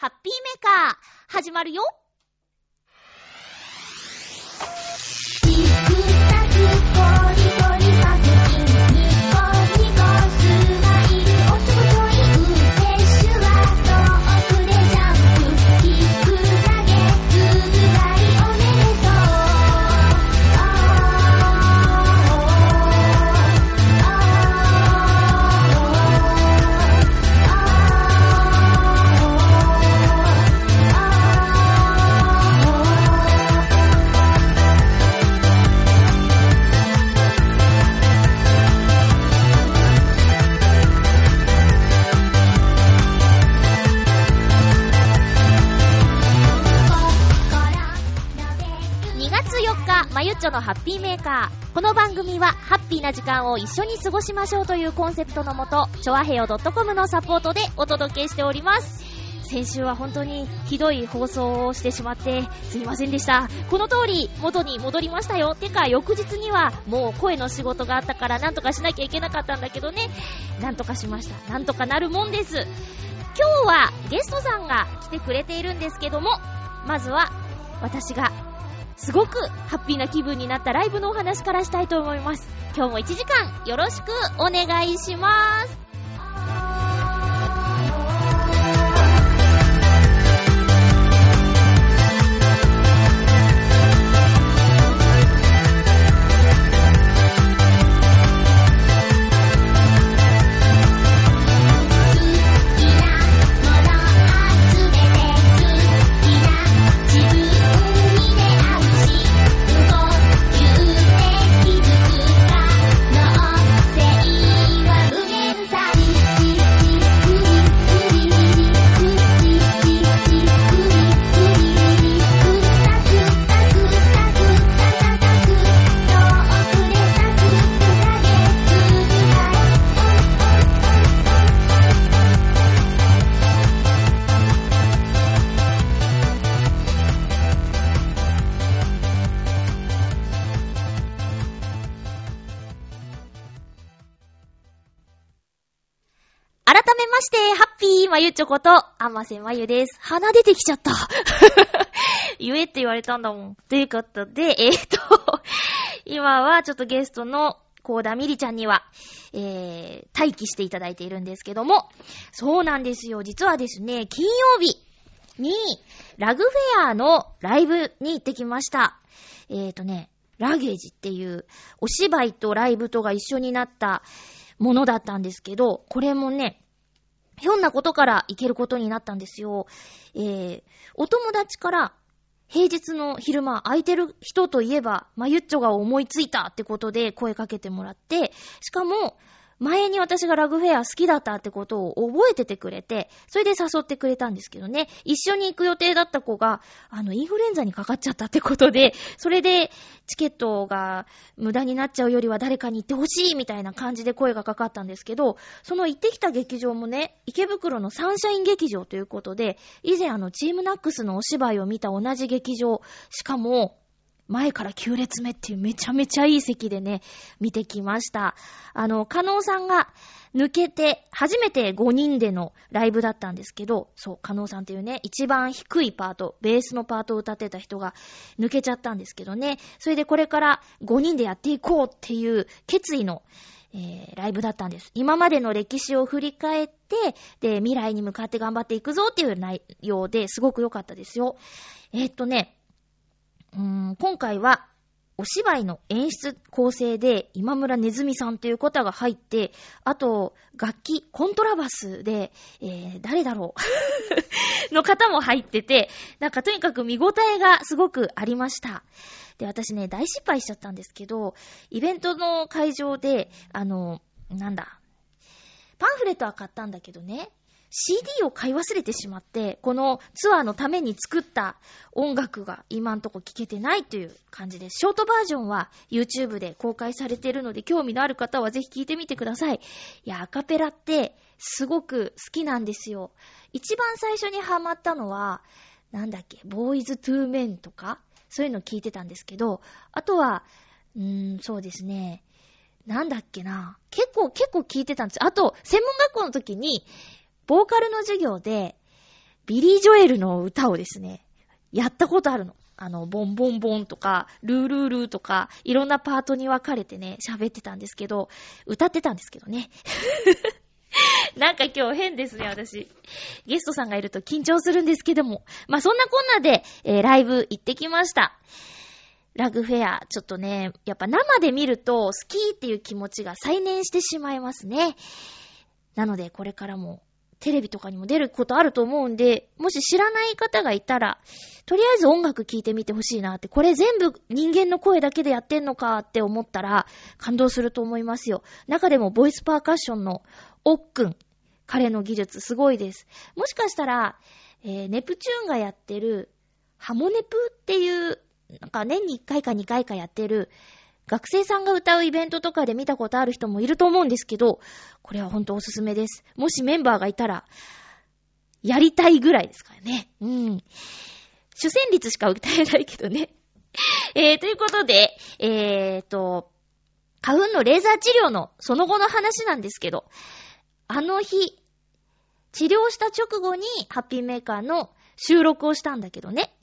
ハッピーメーカー、始まるよ。日、まゆっちょのハッピーメーカー。この番組は、ハッピーな時間を一緒に過ごしましょうというコンセプトのもと、ちょわへよ .com のサポートでお届けしております。先週は本当にひどい放送をしてしまって、すいませんでした。この通り、元に戻りましたよ。てか、翌日には、もう声の仕事があったから、なんとかしなきゃいけなかったんだけどね。なんとかしました。なんとかなるもんです。今日は、ゲストさんが来てくれているんですけども、まずは、私がすごくハッピーな気分になったライブのお話からしたいと思います。今日も1時間よろしくお願いします。ピーまゆちょこと、あませまゆです。鼻出てきちゃった。言えって言われたんだもん。ということで、えー、と、今はちょっとゲストのコーダミリちゃんには、えー、待機していただいているんですけども、そうなんですよ。実はですね、金曜日に、ラグフェアのライブに行ってきました。えーとね、ラゲージっていう、お芝居とライブとが一緒になったものだったんですけど、これもね、ひょんなことから行けることになったんですよ。えー、お友達から、平日の昼間空いてる人といえば、まゆっちょが思いついたってことで声かけてもらって、しかも、前に私がラグフェア好きだったってことを覚えててくれて、それで誘ってくれたんですけどね、一緒に行く予定だった子が、あの、インフルエンザにかかっちゃったってことで、それで、チケットが無駄になっちゃうよりは誰かに行ってほしいみたいな感じで声がかかったんですけど、その行ってきた劇場もね、池袋のサンシャイン劇場ということで、以前あの、チームナックスのお芝居を見た同じ劇場、しかも、前から9列目っていうめちゃめちゃいい席でね、見てきました。あの、加納さんが抜けて、初めて5人でのライブだったんですけど、そう、加納さんっていうね、一番低いパート、ベースのパートを歌ってた人が抜けちゃったんですけどね、それでこれから5人でやっていこうっていう決意の、えー、ライブだったんです。今までの歴史を振り返って、で、未来に向かって頑張っていくぞっていう内容ですごく良かったですよ。えー、っとね、今回は、お芝居の演出構成で今村ねずみさんという方が入って、あと、楽器、コントラバスで、えー、誰だろう？の方も入ってて、なんかとにかく見応えがすごくありました。で、私ね、大失敗しちゃったんですけど、イベントの会場で、あの、なんだ、パンフレットは買ったんだけどね、CD を買い忘れてしまって、このツアーのために作った音楽が今んとこ聴けてないという感じです。ショートバージョンは YouTube で公開されているので、興味のある方はぜひ聴いてみてください。いや、アカペラってすごく好きなんですよ。一番最初にハマったのは、なんだっけ、ボーイズ・トゥー・メンとか、そういうの聞いてたんですけど、あとは、うーん、そうですね、なんだっけな、結構、結構聞いてたんです。あと、専門学校の時に、ボーカルの授業で、ビリー・ジョエルの歌をですね、やったことあるの。あの、ボンボンボンとか、ルールールーとか、いろんなパートに分かれてね、喋ってたんですけど、歌ってたんですけどね。なんか今日変ですね、私。ゲストさんがいると緊張するんですけども。まあ、そんなこんなで、えー、ライブ行ってきました。ラグフェア、ちょっとね、やっぱ生で見ると好きっていう気持ちが再燃してしまいますね。なので、これからもテレビとかにも出ることあると思うんで、もし知らない方がいたら、とりあえず音楽聴いてみてほしいなって、これ全部人間の声だけでやってんのかって思ったら、感動すると思いますよ。中でもボイスパーカッションのおっくん。彼の技術すごいです。もしかしたら、えー、ネプチューンがやってる、ハモネプっていう、なんか年に1回か2回かやってる、学生さんが歌うイベントとかで見たことある人もいると思うんですけど、これはほんとおすすめです。もしメンバーがいたら、やりたいぐらいですからね。うん。主旋律しか歌えないけどね。えー、ということで、えーと、花粉のレーザー治療のその後の話なんですけど、あの日、治療した直後にハッピーメーカーの収録をしたんだけどね。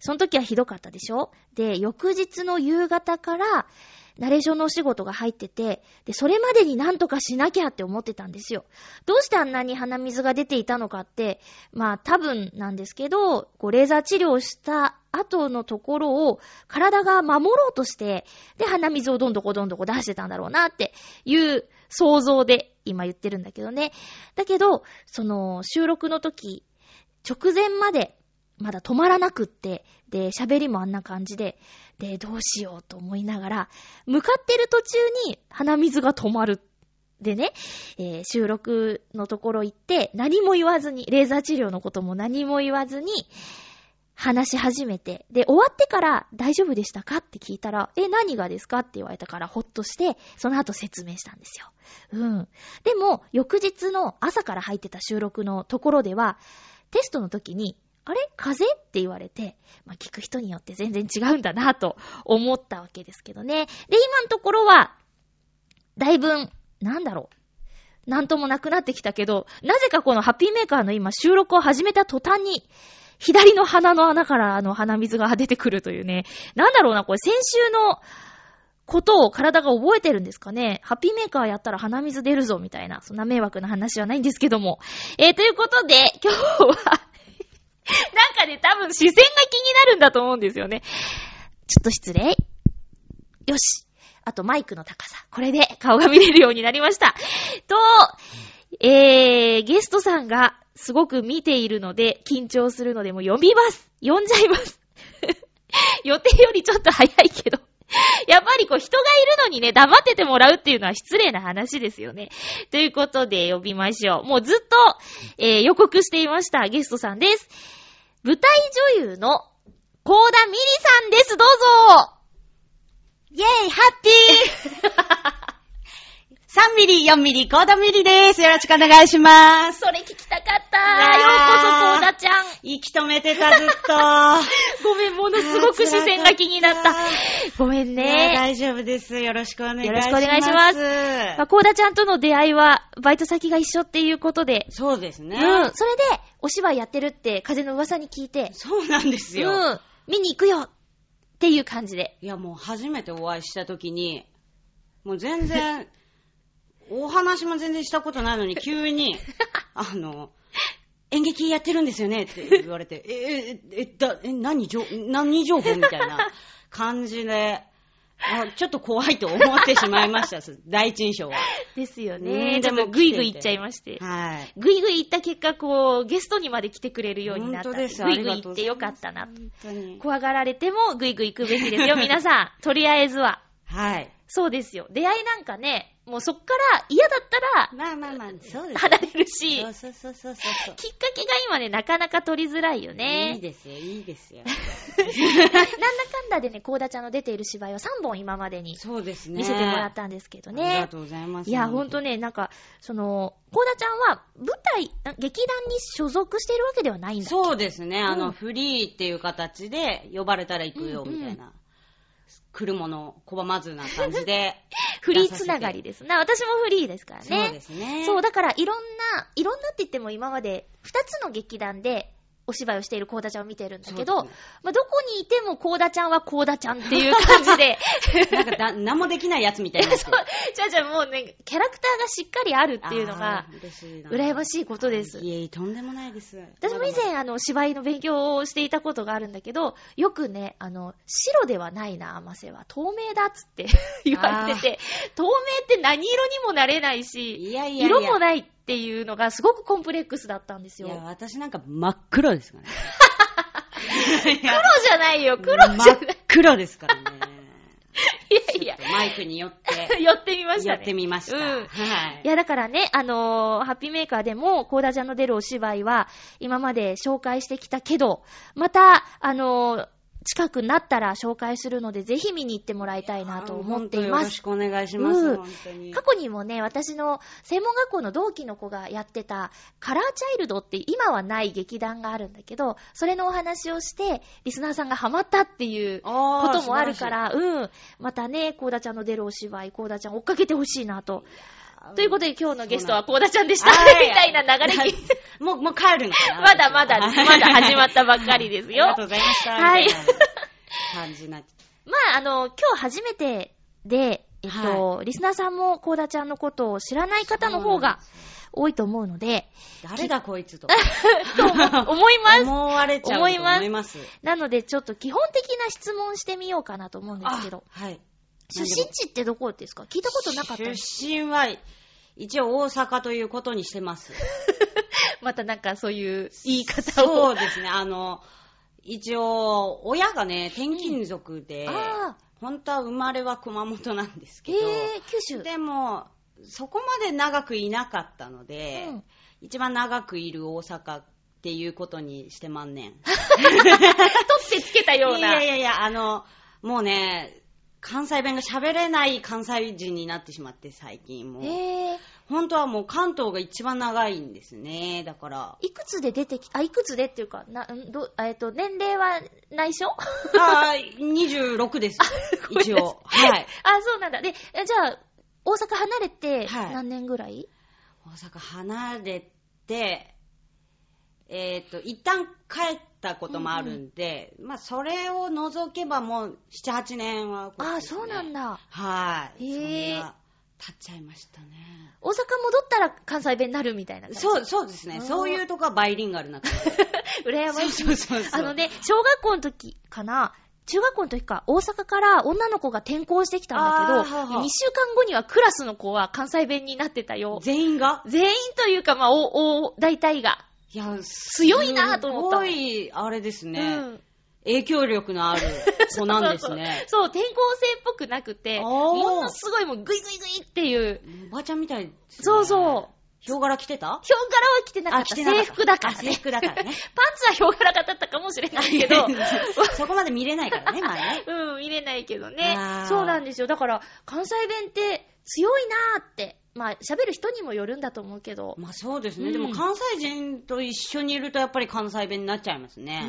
その時はひどかったでしょ？で、翌日の夕方から、ナレーションのお仕事が入ってて、で、それまでになんとかしなきゃって思ってたんですよ。どうしてあんなに鼻水が出ていたのかって、まあ多分なんですけど、こうレーザー治療した後のところを体が守ろうとして、で、鼻水をどんどこどんどこ出してたんだろうなっていう想像で今言ってるんだけどね。だけど、その収録の時、直前までまだ止まらなくって、で、喋りもあんな感じで、で、どうしようと思いながら、向かってる途中に鼻水が止まる。でね、えー、収録のところ行って、何も言わずに、レーザー治療のことも何も言わずに、話し始めて、で、終わってから大丈夫でしたかって聞いたら、え、何がですかって言われたからほっとして、その後説明したんですよ。うん。でも、翌日の朝から入ってた収録のところでは、テストの時に、あれ？風？邪って言われて、まあ、聞く人によって全然違うんだなと思ったわけですけどね。で、今のところは、だいぶ、なんだろう。なんともなくなってきたけど、なぜかこのハッピーメーカーの今収録を始めた途端に、左の鼻の穴からあの鼻水が出てくるというね。なんだろうな、これ先週のことを体が覚えてるんですかね。ハッピーメーカーやったら鼻水出るぞみたいな、そんな迷惑な話はないんですけども。えー、ということで、今日は なんかね、多分視線が気になるんだと思うんですよね。ちょっと失礼。よし。あとマイクの高さ。これで顔が見れるようになりました。と、えー、ゲストさんがすごく見ているので、緊張するのでもう呼びます。呼んじゃいます。予定よりちょっと早いけど。やっぱりこう人がいるのにね、黙っててもらうっていうのは失礼な話ですよね。ということで呼びましょう。もうずっと、えー、予告していましたゲストさんです。舞台女優のコーダミリさんです。どうぞイェイハッピー 3ミリ、4ミリ、コードミリです。よろしくお願いします。それ聞きたかった。ようこそ、コーダちゃん。息止めてた、ずっと。ごめん、ものすごく視線が気になった。ごめんね。大丈夫です。よろしくお願いします。よろしくお願いします。まあ、コーダちゃんとの出会いは、バイト先が一緒っていうことで。そうですね。うん。それで、お芝居やってるって、風の噂に聞いて。そうなんですよ。うん。見に行くよっていう感じで。いや、もう初めてお会いした時に、もう全然、お話も全然したことないのに、急に、あの、演劇やってるんですよねって言われて、え、え、え、だ、え、何情、何情報みたいな感じで、ちょっと怖いと思ってしまいました、第一印象は。ですよね。でも、ぐいぐい行っちゃいまして。はい。ぐいぐい行った結果、こう、ゲストにまで来てくれるようになった。です。ぐいぐい行ってよかったな。本当に。怖がられても、ぐいぐい行くべきですよ、皆さん。とりあえずは。はい。そうですよ。出会いなんかね、もうそっから嫌だったら、まあまあまあ、そうです。離れるし、そうそうそうそうそう。きっかけが今ね、なかなか取りづらいよね。いいですよ、いいですよ。なんだかんだでね、コーダちゃんの出ている芝居を3本今までにそうですね。見せてもらったんですけどね。ありがとうございます。いや、ほんとね、なんか、その、コーダちゃんは舞台、劇団に所属しているわけではないんだそうですね。あの、うん、フリーっていう形で呼ばれたら行くよ、みたいな。うんうん来るもの拒まずな感じで。フリーつながりですな。私もフリーですからね。そうですね。そう、だからいろんな、いろんなって言っても今まで2つの劇団でお芝居をしているコーダちゃんを見てるんだけど、ねまあ、どこにいてもコーダちゃんはコーダちゃんっていう感じで、なんかだ、何もできないやつみたいになってる。じゃあじゃあもうね、キャラクターがしっかりあるっていうのが。羨ましいことです。いえいえ、とんでもないです。私も以前、あの、芝居の勉強をしていたことがあるんだけど、よくね、あの、白ではないな、甘瀬は。透明だっつって 言われてて、透明って何色にもなれないし、いやいやいや。色もないっていうのがすごくコンプレックスだったんですよ。いや、私なんか真っ黒ですからね。黒じゃないよ、黒じゃ真っない。黒ですからね。いやいや、マイクによって、寄ってみましたね。やってみました。うんはいい。や、だからね、あのーハッピーメーカーでも、コーダちゃんの出るお芝居は、今まで紹介してきたけど、また、あのー近くなったら紹介するので、ぜひ見に行ってもらいたいなと思っています。ろしくお願いします。うん。過去にもね、私の専門学校の同期の子がやってた、カラーチャイルドって今はない劇団があるんだけど、それのお話をして、リスナーさんがハマったっていうここともあるか。ら、うん。またね、コーダちゃんの出るお芝居、コーダちゃん追っかけてほしいなと。ということで今日のゲストはコーダちゃんでした。はいみたいな流れ聞いてもう、もう帰るのかなまだまだ、まだ始まったばっかりですよありがとう。ございました。はい感じにな まあ、あの、今日初めてで、えっと、リスナーさんもコーダちゃんのことを知らない方の方が多いと思うので、う誰だこいつと。と思思います。思われちゃうと思います思います。なので、ちょっと基本的な質問してみようかなと思うんですけど、あはい。出身地ってどこですか？聞いたことなかった。出身は、一応大阪ということにしてます。またなんかそういう言い方を。そうですね。あの、一応、親がね、転勤族で、あ本当は生まれは熊本なんですー、けど、へえ、九州。でも、そこまで長くいなかったので、うん一番長くいる大阪っていうことにしてまんねん。取ってつけたよういな。やいやいや、あの、もうね、関西弁が喋れない関西人になってしまって、最近もう。へえ、本当はもう関東が一番長いんですね。だから。いくつで出てき、あ、いくつでっていうか、な、んど、えっと、年齢は内緒？あー26です。一応。はい。あ、そうなんだ。で、えじゃあ、大阪離れてはい何年ぐらい、大阪離れて、えっ、と、一旦帰ったこともあるんで、まあ、それを除けばもう、7、8年はこっちあ、そうなんだ。はい。へーそんな、経っちゃいましたね。大阪戻ったら関西弁になるみたいな。そう、そうですね。そういうとこはバイリンガルな感じ。羨ましい。そうそうそう。あのね、小学校の時かな、中学校の時か、大阪から女の子が転校してきたんだけど、はは2週間後にはクラスの子は関西弁になってたよ。全員が？全員というか、まあ、お、お、大体が。いや、強いなと思ったすごい、あれですね、うん。影響力のある子なんですね。そう、転校生っぽくなくて、ものすごいもうグイグイグイっていう、おばちゃんみたいね。そうそう。ヒョウ柄着てた？ヒョウ柄は着てなかった。制服だからあ制ね。服だからね。パンツはヒョウ柄だったかもしれないけど、そこまで見れないからね、まあね。うん、見れないけどねそうなんですよ。だから、関西弁って強いなーって。まあ、喋る人にもよるんだと思うけど。まあそうですね。うんでも関西人と一緒にいるとやっぱり関西弁になっちゃいますうね。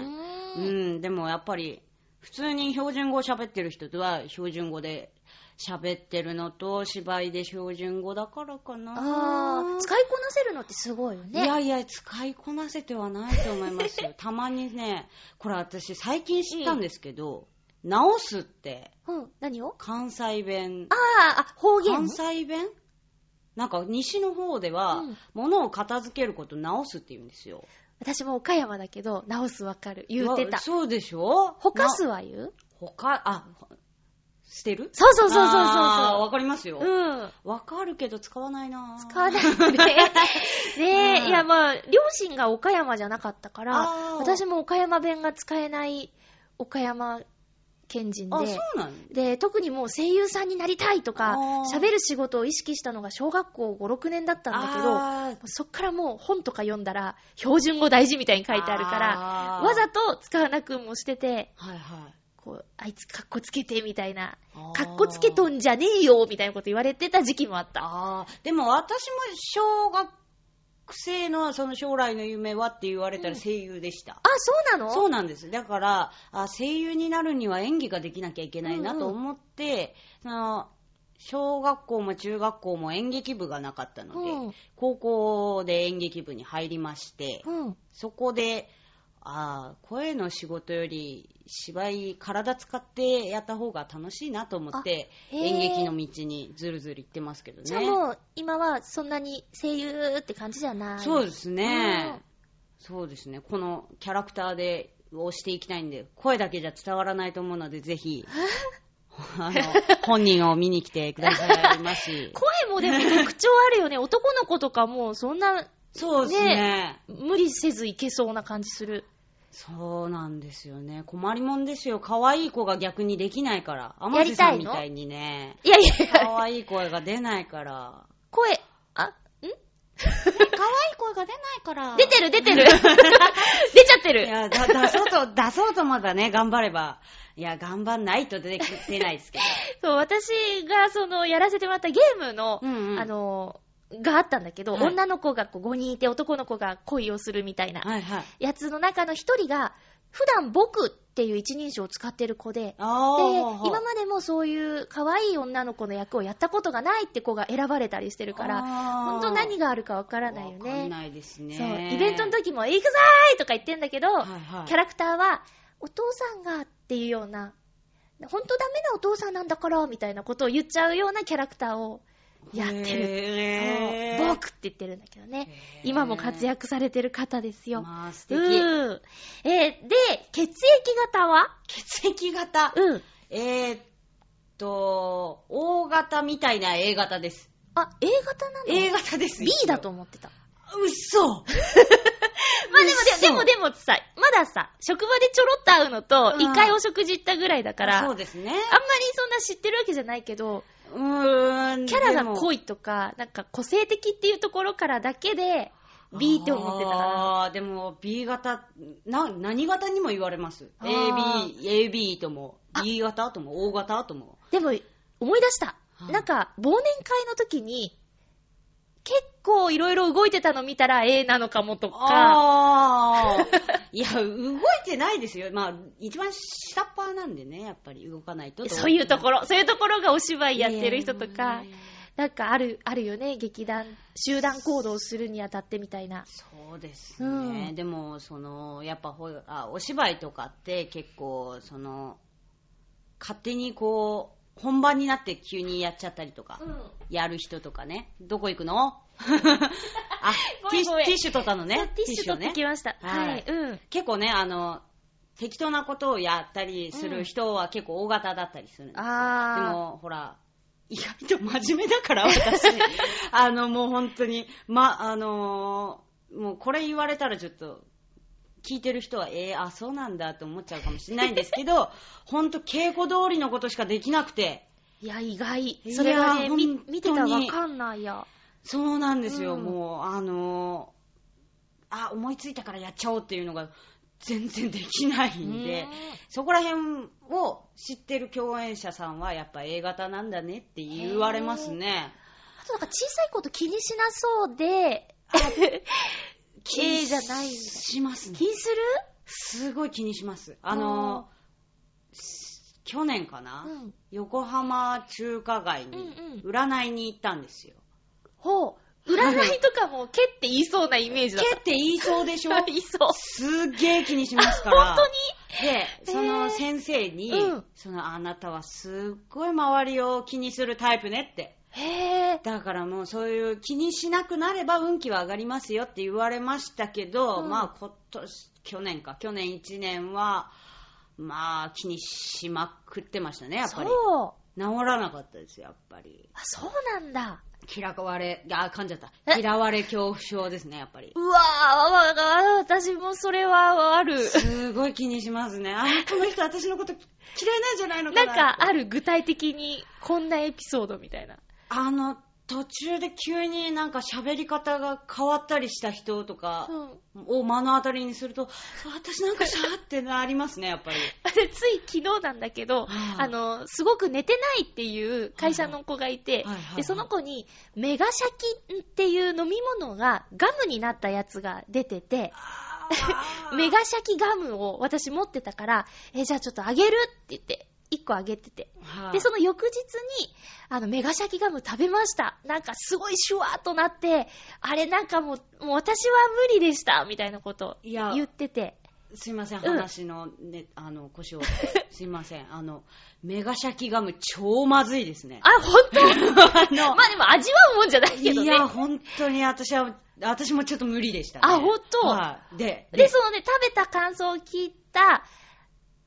うーん。ん、でもやっぱり、普通に標準語喋ってる人とは標準語で喋ってるのと芝居で標準語だからかな。あー、使いこなせるのってすごいよね。いやいや、使いこなせてはないと思いますよ。たまにね、これ私最近知ったんですけど、直すってうん、何を？関西弁あ、ー、あ、方言関西弁？なんか西の方では、うん物を片付けること直すって言うんですよ。私も岡山だけど、直すわかる。言うてたわ。そうでしょ？ほかすなは言う？ほか、あ、ほ捨てる？そうそうそうそうそうあ。わかりますよ。うん。わかるけど使わないな使わないよね。ねえ、うんいやまあ、両親が岡山じゃなかったからあー、私も岡山弁が使えない岡山県人あ、でそ、うなんで、特にもう声優さんになりたいとか喋る仕事を意識したのが小学校5、6年だったんだけど、そっからもう本とか読んだら、標準語大事みたいに書いてあるから、わざと使わなくもしてて、はいはい。こう、あいつカッコつけてみたいな、あー。カッコつけとんじゃねえよみたいなこと言われてた時期もあった。ああ、でも私も小学生のその将来の夢はって言われたら声優でした。あ、そうなの？そうなんです。だから、あ声優になるには演技ができなきゃいけないなと思って、その小学校も中学校も演劇部がなかったので、うん高校で演劇部に入りまして、うん。そこで、ああ、声の仕事より芝居、体使ってやった方が楽しいなと思って、演劇の道にずるずる行ってますけどね。じゃあもう、今はそんなに声優って感じじゃない。そうですね。そうですね。このキャラクターでをしていきたいんで、声だけじゃ伝わらないと思うので、ぜひ、あの、本人を見に来てくださいまし。声もでも特徴あるよね。男の子とかもそんなそうですね無理せずいけそうな感じする。そうなんですよね。困りもんですよ。可愛い子が逆にできないから。や天地さりたいのんみたいにね。いやいやいや、可愛い声が出ないから。声、あ、ん？可愛い声が出ないから出てる出てる 出ちゃってるいや、だ出そうと、出そうとまだね、頑張れば。いや、頑張んないと出て出ないですけど。そう、私がその、やらせてもらったゲームの、うんうんあの、があったんだけど、はい女の子がこう5人いて男の子が恋をするみたいなはいはい。やつの中の一人が、普段僕っていう一人称を使ってる子で、で、今までもそういう可愛い女の子の役をやったことがないって子が選ばれたりしてるから、ほんと何があるかわからないよわかんね。ないですね。そう、イベントの時も行くぞーいとか言ってんだけど、はいはいキャラクターは、お父さんがっていうような、ほんとダメなお父さんなんだから、みたいなことを言っちゃうようなキャラクターをやってる。僕って言ってるんだけどね。今も活躍されてる方ですよ。まあ、素う敵。ん。えーで、血液型は？血液型。うん。えーっと、O 型みたいな A 型です。あ、A 型なの？A 型です。B だと思ってた。うっそまあでも嘘でも、でもでもさ、まださ、職場でちょろっと会うのと、うん一回お食事行ったぐらいだから、あんまりそうですね。そんな知ってるわけじゃないけど、うーん。キャラがい濃いとか、なんか個性的っていうところからだけで、B って思ってたから。ああ、でも B 型、な、何型にも言われます。AB、AB とも、B 型とも、O 型とも。でも、思い出した。はいなんか、忘年会の時に、結構いろいろ動いてたの見たら A なのかもとか、ああ。いや、動いてないですよ。まあ、一番下っ端なんでね、やっぱり動かないと。そういうところ、そういうところがお芝居やってる人とかなんかある、あるよね、劇団、集団行動するにあたってみたいな。そうですね。うんでも、その、やっぱほあ、お芝居とかって結構、その、勝手にこう、本番になって急にやっちゃったりとか、うん。やる人とかね。どこ行くの？あ、ティッシュティッシュ取ったのね。ティッシュ取ってきました。はいはい。うん。結構ね、あの、適当なことをやったりする人は結構大型だったりするんですよ。であも、ほら、意外と真面目だから、私。あの、もう本当に、ま、あのーもうこれ言われたらちょっと、聞いてる人は、えー、あ、そうなんだと思っちゃうかもしれないんですけど、本当稽古通りのことしかできなくて、ー。いや、意外。それはね、見てたらわかんないや。そうなんですよ、うんもう、あのーあ、思いついたからやっちゃおうっていうのが全然できないんでうん、そこら辺を知ってる共演者さんはやっぱ A 型なんだねって言われますね。あとなんか小さいこと気にしなそうで、A じゃない。しますね気。にする？すごい気にします。あのー去年かな、うん。横浜中華街にうん占いに行ったんですよ。ほう。占いとかも、けって言いそうなイメージだっけた。って言いそうでしょ？言いそう。すっげー気にしますから。本当に？で、その先生に、うんそのあなたはすっごい周りを気にするタイプねって。へぇだからもうそういう気にしなくなれば運気は上がりますよって言われましたけど、うんまあ今年、去年か、去年1年は、まあ気にしまくってましたね、やっぱり。そう。治らなかったです、やっぱり。あ、そうなんだ。嫌われ、あ、噛んじゃった。え？嫌われ恐怖症ですね、やっぱり。うわぁ、私もそれはある。すごい気にしますね。あ、この人私のこと嫌いなんじゃないのかななんかある？具体的にこんなエピソードみたいな。あの、途中で急になんか喋り方が変わったりした人とかうん。を目の当たりにすると、あ私なんかシャーってなりますね、やっぱり。で つい昨日なんだけど、はああの、すごく寝てないっていう会社の子がいてはいはいはいはい、で、その子にメガシャキっていう飲み物がガムになったやつが出てて、メガシャキガムを私持ってたから、え、じゃあちょっとあげるって言って、1個あげてて。はいで、その翌日に、あの、メガシャキガム食べました。なんかすごいシュワーっとなって、あれなんかもう、もう私は無理でした、みたいなこと言ってて。すいません、うん話のね、あの、腰を。すいません。あの、メガシャキガム超まずいですね。あ、ほんとあの まあでも味わうもんじゃないけどね。いや、本当に私は、私もちょっと無理でしたね。あほんとはい。で、で、そのね、食べた感想を聞いた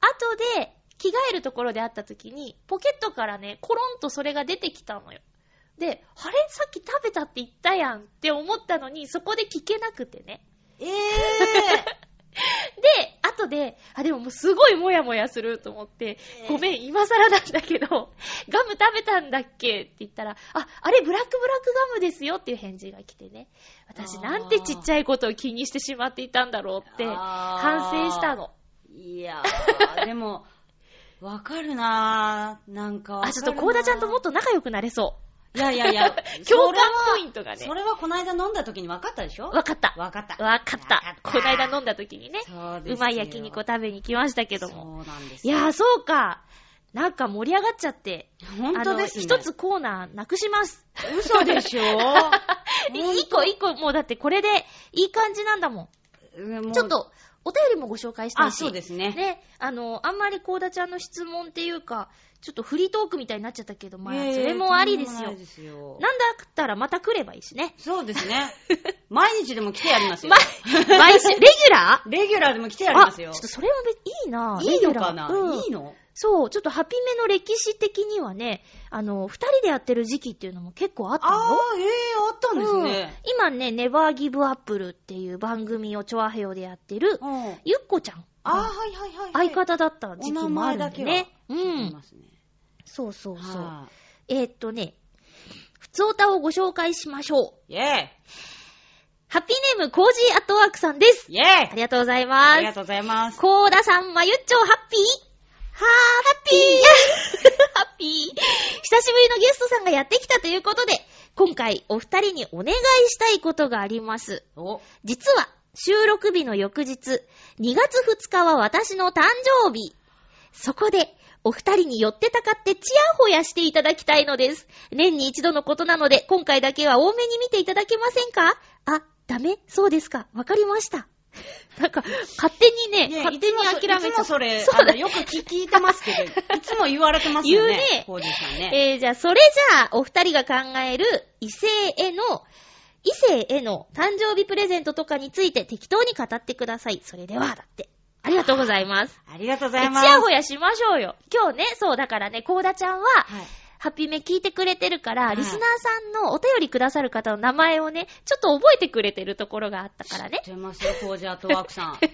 後で、着替えるところで会った時に、ポケットからね、コロンとそれが出てきたのよ。で、あれ？さっき食べたって言ったやんって思ったのに、そこで聞けなくてね。え で、後で、あ、でももうすごいもやもやすると思って、えーごめん、今更なんだけど、ガム食べたんだっけって言ったら、あ、あれブラックブラックガムですよっていう返事が来てね。私なんてちっちゃいことを気にしてしまっていたんだろうって、反省したの。いやー、でも、わかるなー。なんかあ、ちょっとコーダちゃんともっと仲良くなれそいやいやいや、う。共感ポイントがねそ。れはこの間飲んだ時に分かったでしょ？わかった。分かった。わかった。この間飲んだ時にね、そうですようまい焼肉を食べに来ましたけども。そうなんですよ。いやー、そうか。なんか盛り上がっちゃって。本当ですね。一つコーナーなくします。嘘でしょ？一個一個、もうだってこれでいい感じなんだもうんもうん。ちょっと、お便りもご紹介したいあ、し。そうですね。ね、あの、あんまりコーダちゃんの質問っていうか、ちょっとフリートークみたいになっちゃったけど、まあ、それもありですよですよなんだったらまた来ればいいしね。そうですね。毎日でも来てやりますよま。、毎週、レギュラー？レギュラーでも来てやりますよあちょっ。とそれも別いいなぁいいのかな？いいの？そう、ちょっとハピメの歴史的にはね、あの、二人でやってる時期っていうのも結構あったのああ、ええあったんですね。うん、今ね、ネバーギブアップルっていう番組をチョアヘヨでやってる、うん。ゆっこちゃん。ああ、はいはいはいはい。相方だった時期もあるんだね。うん。そうそうそう。はえーっとね、ふつおたをご紹介しましょう。い。イェーハッピーネームコージーアットワークさんです。イイェーありがとうございます。ありがとうございます。コーダさん、まゆっちょ、ハッピーはー、ハッピー ハッピー久しぶりのゲストさんがやってきたということで、今回お二人にお願いしたいことがあります。お、実は、収録日の翌日、2月2日は私の誕生日。そこで、お二人に寄ってたかってチヤホヤしていただきたいのです。年に一度のことなので、今回だけは多めに見ていただけませんか？あ、ダメ？そうですか。わかりました。なんか、勝手にね、いや勝手に諦めちゃいつもそれ、そうだよく聞聞いてますけど、いつも言われてますよね。言うねコージーさんね。えー、じゃあ、それじゃあ、お二人が考える異性への、異性への誕生日プレゼントとかについて適当に語ってください。それでは、だって。ありがとうございます。ありがとうごえざいます。ちやほやしましょうよ。今日ね、そうだからね、コーダちゃんは、はい。ハッピーメ聞いてくれてるから、はいリスナーさんのお便りくださる方の名前をね、ちょっと覚えてくれてるところがあったからね知。ってますよ、コージーアットワークさん。だ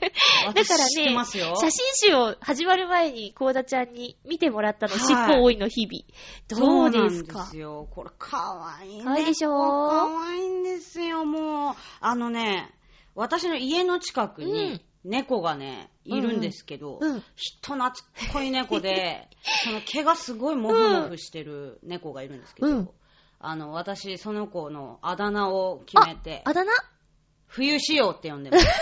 からね、ますよ。写真集を始まる前に、コーダちゃんに見てもらったの、はい尻尾多いの日々。どうですか？そうなんですよ。これ、かわいいね。可愛いでしょかわいいんですよ、もう。あのね、私の家の近くうんに猫がね、いるんですけど、うん。人懐っこい猫で、その毛がすごいモフモフしてる猫がいるんですけど、うんあの、私、その子のあだ名を決めて、あだ名？冬仕様って呼んでます。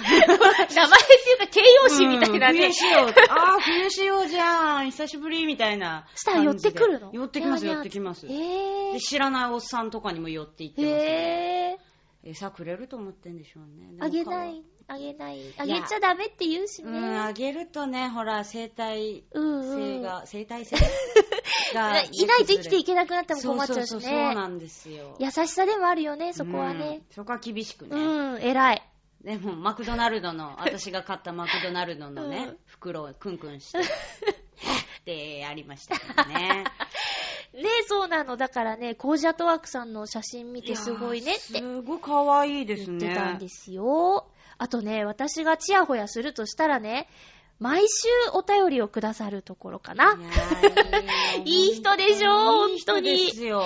名前っていうか形容詞みたいなねうん冬。仕様って、ああ、冬仕様じゃん、久しぶりみたいなしたら寄ってくるの？寄ってきます、寄ってきます。へで知らないおっさんとかにも寄っていって。ます、ね。へぇ餌くれると思ってんでしょうね。ー。あげない、あげない。あげちゃダメって言うしうん、ね。あげるとね、ほら、生態うんうん。性が、生態性が、いないと生きていけなくなっても困っちゃうしそうそうそうそうね。なんですよ。優しさでもあるよね、そこはね。うん。そこは厳しくね。うん、偉い。でも、マクドナルドの、私が買ったマクドナルドのね、うん袋をクンクンして、ってやりましたけどね。ねそうなの。だからね、コージアットワークさんの写真見てすごいねってすごい可愛いです言っね。てたんですよ。あとね、私がチヤホヤするとしたらね、毎週お便りをくださるところかな。い いい人でしょいい人本当にですよ。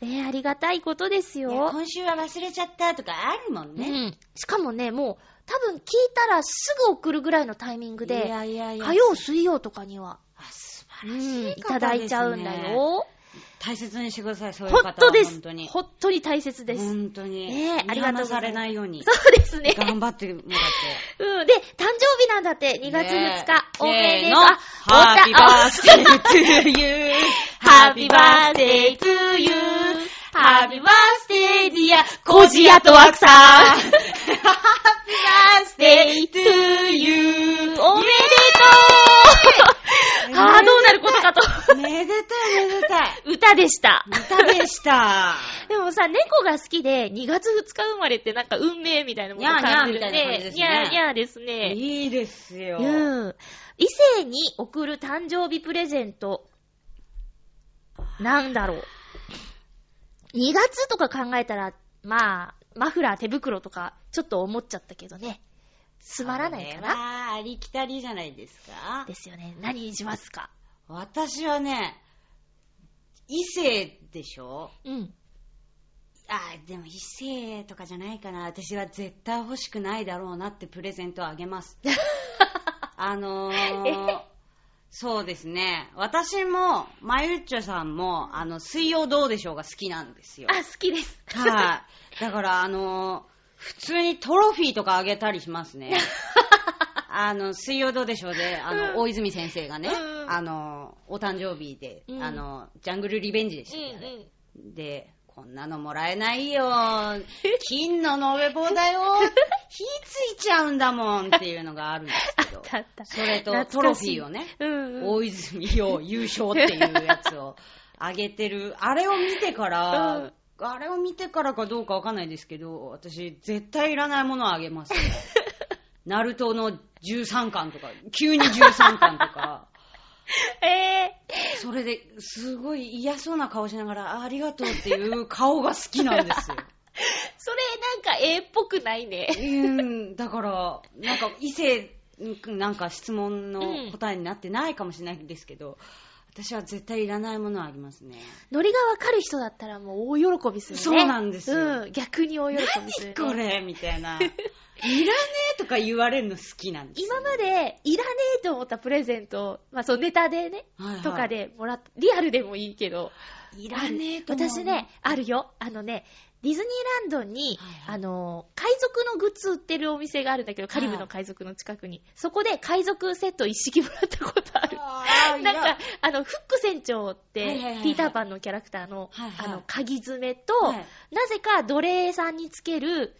ねありがたいことですよ。今週は忘れちゃったとかあるもんね。うん。しかもね、もう、多分聞いたらすぐ送るぐらいのタイミングいで、やいやいや火曜、水曜とかには、あ素うん、晴らしいいただいちゃうんだよ。大切にしてください、そういう方は。本当です本当。に。本当に大切です。本当に。ねえありがとうございます見放されないように。そうですね。頑張ってもらって。うん。で、誕生日なんだって、2月2日。おめでとう。 Happy birthday toーユー。ハッピーバースデートゥーユー。ハッピーバースデーディア、コージーアットワークさん。ハッピーバ day to you。おめでとうああ、どうなることかと。めでたい、めでたい。歌でした。歌でした。でもさ、猫が好きで、2月2日生まれってなんか運命みたいなものを感じるんで、ニャーニャーですね。いいですよ。うん。異性に送る誕生日プレゼント。なんだろう。2月とか考えたら、まあ、マフラー手袋とか、ちょっと思っちゃったけどね。つまらないかななありきたりじゃないですか。ですよね。何にしますか？私はね、異性でしょ？うん。あ、でも異性とかじゃないかな。私は絶対欲しくないだろうなってプレゼントをあげます。あのー、そうですね。私も、まゆっちょさんも、あの、水曜どうでしょうが好きなんですよ。あ、好きです。はい。だから、あのー普通にトロフィーとかあげたりしますね。あの、水曜どうでしょうで、あの、うん大泉先生がね、うんあの、お誕生日で、うんあの、ジャングルリベンジでしうんたっけ、あれうん。で、こんなのもらえないよ。金の延べ棒だよ。火ついちゃうんだもんっていうのがあるんですけど。それとトロフィーをね、うん、うん。大泉洋優勝っていうやつをあげてる。あれを見てから、うんあれを見てからかどうかわかんないですけど、私絶対いらないものをあげますよ。ナルトの13巻とか、急に13巻とか。えそれですごい嫌そうな顔しながら、あありがとうっていう顔が好きなんですよ。ー、それなんか絵っぽくないね。うん、だから、なんか異性、なんか質問の答えになってないかもしれないですけど、私は絶対いらないものをあげますね。ノリがわかる人だったらもう大喜びするね。そうなんですようん、逆に大喜びする、ね。これみたいな。いらねえとか言われるの好きなんですよ。今までいらねえと思ったプレゼント、まあそうネタでね、はいはいとかでもらっリアルでもいいけど、いらねえと私ね、あるよ。あのね、ディズニーランドに、はいはいあの、海賊のグッズ売ってるお店があるんだけど、カリブの海賊の近くに。そこで海賊セット一式もらったことある。なんかあの、フック船長って、はいはいはいはいピーターパンのキャラクターの、はいはいあの、鍵爪と、はいなぜか奴隷さんにつける、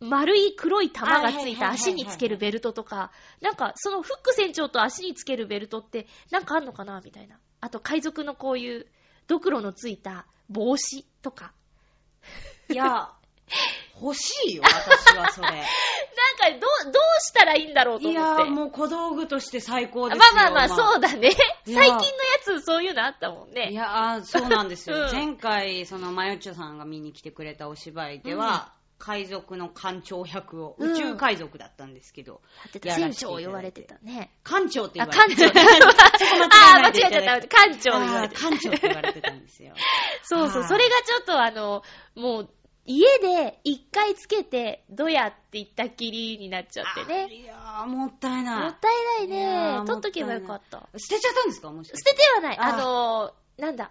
丸い黒い玉がついた足につけるベルトとか、なんか、そのフック船長と足につけるベルトって、なんかあんのかな？みたいな。あと、海賊のこういう、ドクロのついた帽子とか。いや、欲しいよ、私はそれ。なんか、どう、どうしたらいいんだろうとい思って。や、もう小道具として最高ですよ。まあまあまあ、そうだね。い最や近のやつ、そういうのあったもんいね。や、あそうなんですよ。うん前回、その、マヨッチョさんが見に来てくれたお芝居では、海賊の艦長役を、うん宇宙海賊だったんですけど、やってたやら船せていただいて長言われてたね。艦長って言あ、われて艦長。あー、間違えちゃった。艦長言われてた。艦長って言われてたんですよ。そうそう。はいそれがちょっとあの、もう、家で一回つけて、どやって言ったきりになっちゃってあね。いやー、もったいない。もったいないね。取っとけばよかった。捨てちゃったんですか？もしか捨して。ててはない。ああのー、なんだ。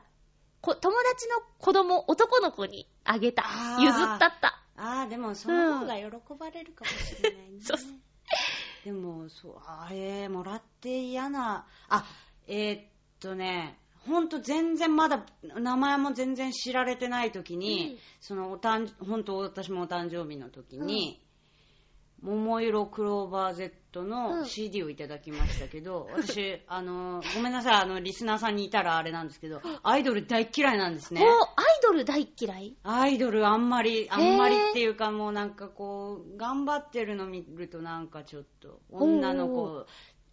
こ友達の子供、男の子にあげた譲ったった。ああ、でもその方が喜ばれるかもしれないね。そうでも、そう、あーえー、もらって嫌な、あ、えーっとね、ほんと全然まだ、名前も全然知られてない時に、うん。そのおたん、本当私もお誕生日の時に、桃色クローバー Z うのん。CD をいただきましたけど、私、あの、ごめんなさい、あの、リスナーさんにいたらあれなんですけど、アイドル大嫌いなんですね。おアイドル大嫌い？アイドルあんまり、あんまりっていうかもうなんかこう、頑張ってるの見るとなんかちょっと、女のお子、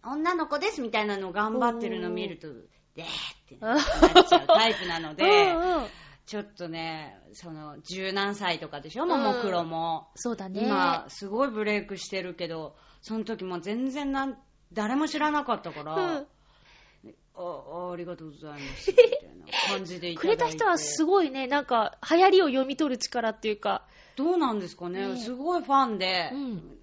女の子ですみたいなの頑張ってるの見ると、でーってあなっちゃうタイプなので、うんうんちょっとね、その、十何歳とかでしょ、ももクロも。そうだね。今、すごいブレイクしてるけど、その時も全然なん、誰も知らなかったから、うんあありがとうございます、みたいな感じでいたくだいて。れた人はすごいね、なんか、流行りを読み取る力っていうか、どうなんですかね、ねすごいファンで、うん。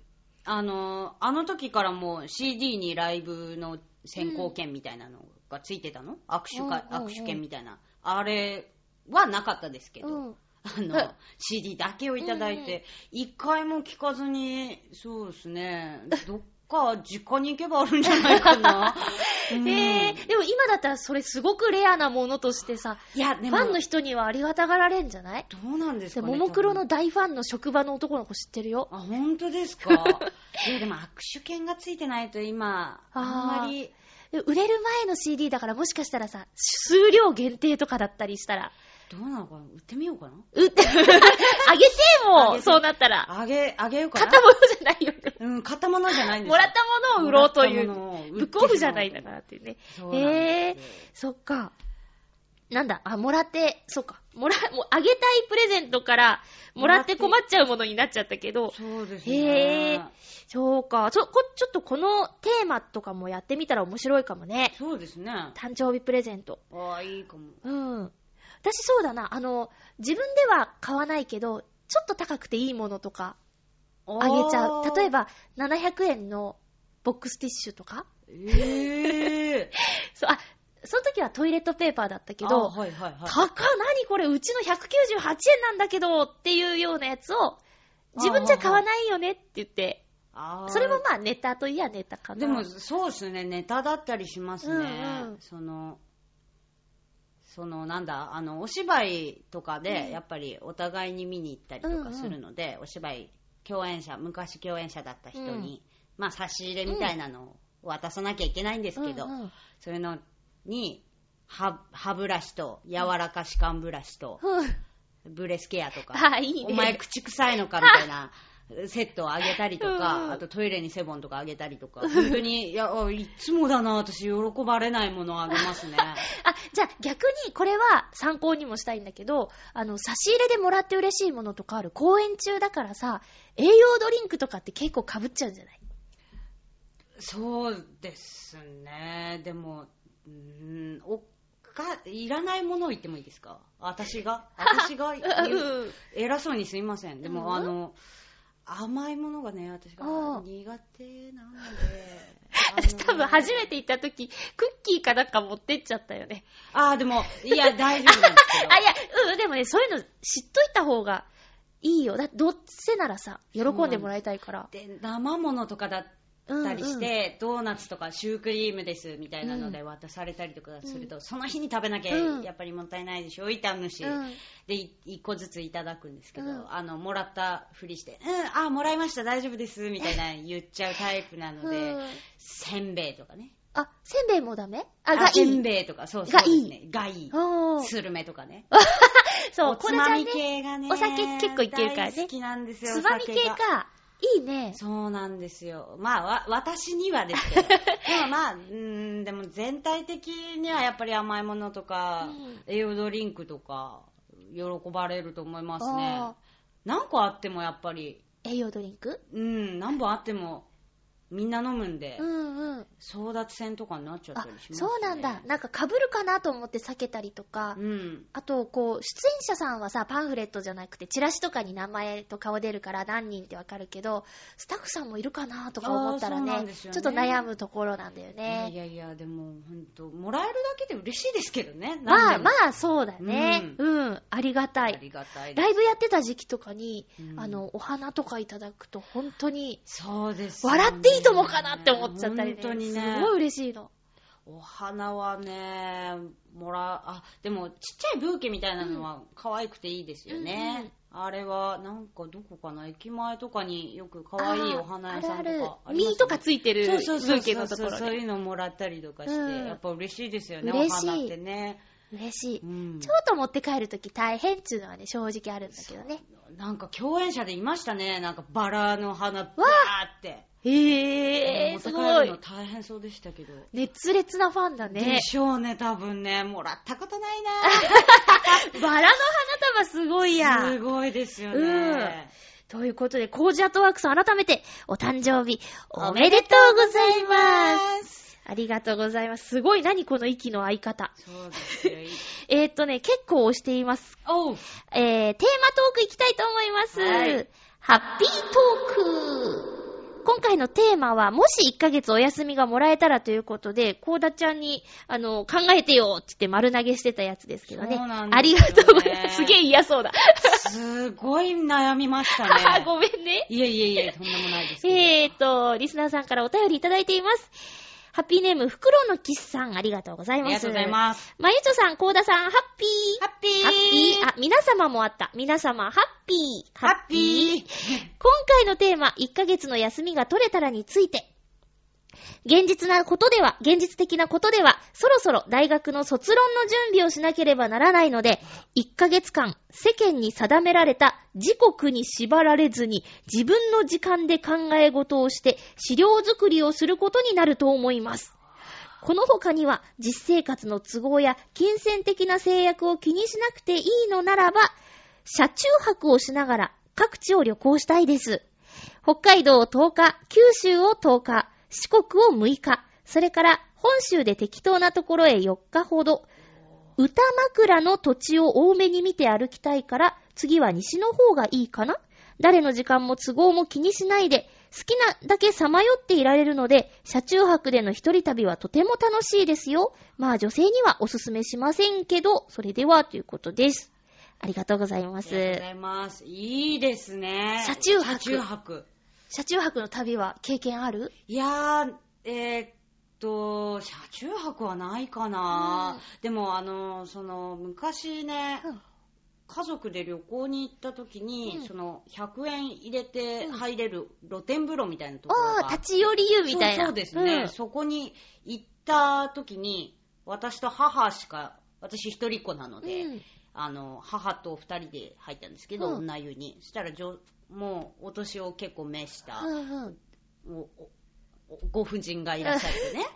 あの、あの時からもう CD にライブの先行券みたいなのがついてたの、握手か、うんうんうん。握手券みたいな。あれはなかったですけど、うん。あの、CD だけをいただいて、一回も聞かずに、そうですね、どっか、実家に行けばあるんじゃないかな。うんえー、でも今だったらそれすごくレアなものとしてさ、いや、ファンの人にはありがたがられんじゃない？どうなんですでかね。ももクロの大ファンの職場の男の子知ってるよ。あ、本当ですか？いや、でも握手券がついてないと今、あんまり、で売れる前の CD だからもしかしたらさ、数量限定とかだったりしたら、どうなのかな？売ってみようかなうって、あげてあもげてそうなったら。あげ、あげようかな。買ったものじゃないよね。うん、買ったものじゃないんですよもらったものを売ろうという、ブックオフじゃないんだからっていうね。へえですそっか。なんだ、あ、もらって、そっか。もら、もうあげたいプレゼントから、もらって困っちゃうものになっちゃったけど、そうですへねえ。そうか。ちょ、こ、ちょっとこのテーマとかもやってみたら面白いかもね。そうですね。誕生日プレゼント。ああ、いいかも。うん。私そうだな。あの、自分では買わないけど、ちょっと高くていいものとかあげちゃう。例えば。ば、700円のボックスティッシュとかええ そう、あ、その時はトイレットペーパーだったけあど、はいはいはい。高何これ？うちの198円なんだけどっていうようなやつを、自分じゃ買わないよねって言って、それもまあネタといやネタかな。でも、そうですね、ネタだったりしますね。うんうんその、その、なんだ、あの、お芝居とかで、うん。やっぱりお互いに見に行ったりとかするので、お芝居、共演者、昔共演者だった人に、まあ、差し入れみたいなのを渡さなきゃいけないんですけど、うんうん。そういうのに、歯、歯ブラシと、柔らか歯間ブラシと、うん。ブレスケアとか。お前口臭いのかみたいなセットをあげたりとか、あとトイレにセボンとかあげたりとか、本当に、いや、あいつもだな、私喜ばれないものをあげますね。あ、じゃあ逆にこれは参考にもしたいんだけど、あの、差し入れでもらって嬉しいものとかある。公演中だからさ、栄養ドリンクとかって結構被っちゃうんじゃない？そうですね。でも、うーん、おか、いらないものを言ってもいいですか？私が？私が うん偉そうにすいません。でも、うんあの、甘いものがね、私が苦手なので。私 多分初めて。て行った時、クッキーかなんか持ってっちゃったよね。ああ、でも、いや、大丈夫なんですけど。あ、いや、うん、でもね、そういうの知っといた方がいいよ。だってどうせならさ、喜んでもらいたいから。で生ものとかだったりして、ドーナツとかシュークリームですみたいなので渡されたりとかすると、その日に食べなきゃうん。やっぱりもったいないでしょ？痛むし、うんでい一個ずついただくんですけど、うん。あのもらったふりして「うんあもらいました大丈夫です」みたいな 言っちゃうタイプなので、うん。せんべいとかね。あ、せんべいもダメ？あ、あがいい。せんべいとかそうそうですね。がいい。おースルメとかね。そう、おつまみこれじゃね、系がねお酒結構いけるからね。大好きなんですよつまみ系か。いいね。そうなんですよ。まあ、わ、私にはですけど。でもまあ、うーん、でも全体的にはやっぱり甘いものとか、うん栄養ドリンクとか、喜ばれると思いますねあ。何個あってもやっぱり、栄養ドリンク？うん、何本あっても、みんな飲むんで、うんうん。争奪戦とかになっちゃっあたりしますね。そうなんだ。なんか被るかなと思って避けたりとか、うん。あと、こう、出演者さんはさ、パンフレットじゃなくて、チラシとかに名前と顔出るから何人ってわかるけど、スタッフさんもいるかなとか思ったらねねちょっと悩むところなんだよいやいね。やいや、でも本当もらえるだけで嬉しいですけどね。まあまあ、そうだね。うん、ありがたあい。りがたいライブやってた時期とかに、うんあの、お花とかいただくと、本当に、そうですよね、笑っていいともかなって思っちゃったりね。本当にね。すごい嬉しいの。お花はね、もら、あ、でもちっちゃいブーケみたいなのは可愛くていいですよね。あれは、なんかどこかな、駅前とかによく可愛いお花屋さんとかあるあるあります実とかついてるブそうそうそうーケのところそうで。いうのもらったりとかして、うんやっぱ嬉しいですよね、お花ってね。嬉しい。うんちょっと持って帰るとき大変っていうのはね、正直あるんだけどね。なんか共演者でいましたね、なんかバラの花、バーって。へえー、持って帰すごいるの。大変そうでしたけど。熱烈なファンだねで。しょうね、多分ね。もらったことないな バラの花束すごいや。すごいですようんね。ということで、コージアットワークさん改めて、お誕生日、おめでとうございます。す。ありがとうございます。すごい、何この息の合い方。そうですよ。えーっとね、結構押しています。おうえー、テーマトークいきたいと思います。はいハッピートーク。今回のテーマは、もし1ヶ月お休みがもらえたらということで、コーダちゃんに、あの、考えてよって言って丸投げしてたやつですけどね。そうなんですよねありがとうございます。すげえ嫌そうだ。すごい悩みましたね。ごめんね。いえいえいえ、とんでもないです。えーと、リスナーさんからお便りいただいています。ハッピーネーム、フクロウのキスさん、ありがとうございます。ありがとうございます。まゆちょさん、コーダさん、ハッピー。ハッピーハッピー。あ、皆様もあった。皆様、ハッピー。ハッピー今回のテーマ、1ヶ月の休みが取れたらについて。現実なことでは、現実的なことでは、そろそろ大学の卒論の準備をしなければならないので、1ヶ月間、世間に定められた時刻に縛られずに、自分の時間で考え事をして、資料作りをすることになると思います。この他には、実生活の都合や金銭的な制約を気にしなくていいのならば、車中泊をしながら各地を旅行したいです。北海道を10日、九州を10日、四国を6日、それから本州で適当なところへ4日ほど、歌枕の土地を多めに見て歩きたいから、次は西の方がいいかな誰の時間も都合も気にしないで、好きなだけさまよっていられるので、車中泊での一人旅はとても楽しいですよ。まあ女性にはおすすめしませんけど、それではということです。ありがとうございまありがとうごすざ。います。いいですね。車中泊車中泊。車中泊の旅は経験ある？いやー、えーっと、車中泊はないかな、でも、あの、その、昔ね、うん。家族で旅行に行った時に、うん。その、100円入れてうん。入れる露天風呂みたいなところが。立ち寄り湯みたいな。そうですね、うん。そこに行った時に、私と母しか、私一人っ子なので、うん。あの、母と二人で入ったんですけど、うん。女湯に。そしたら、もう、お年を結構召した、うんうんご婦人がいらっしゃってね。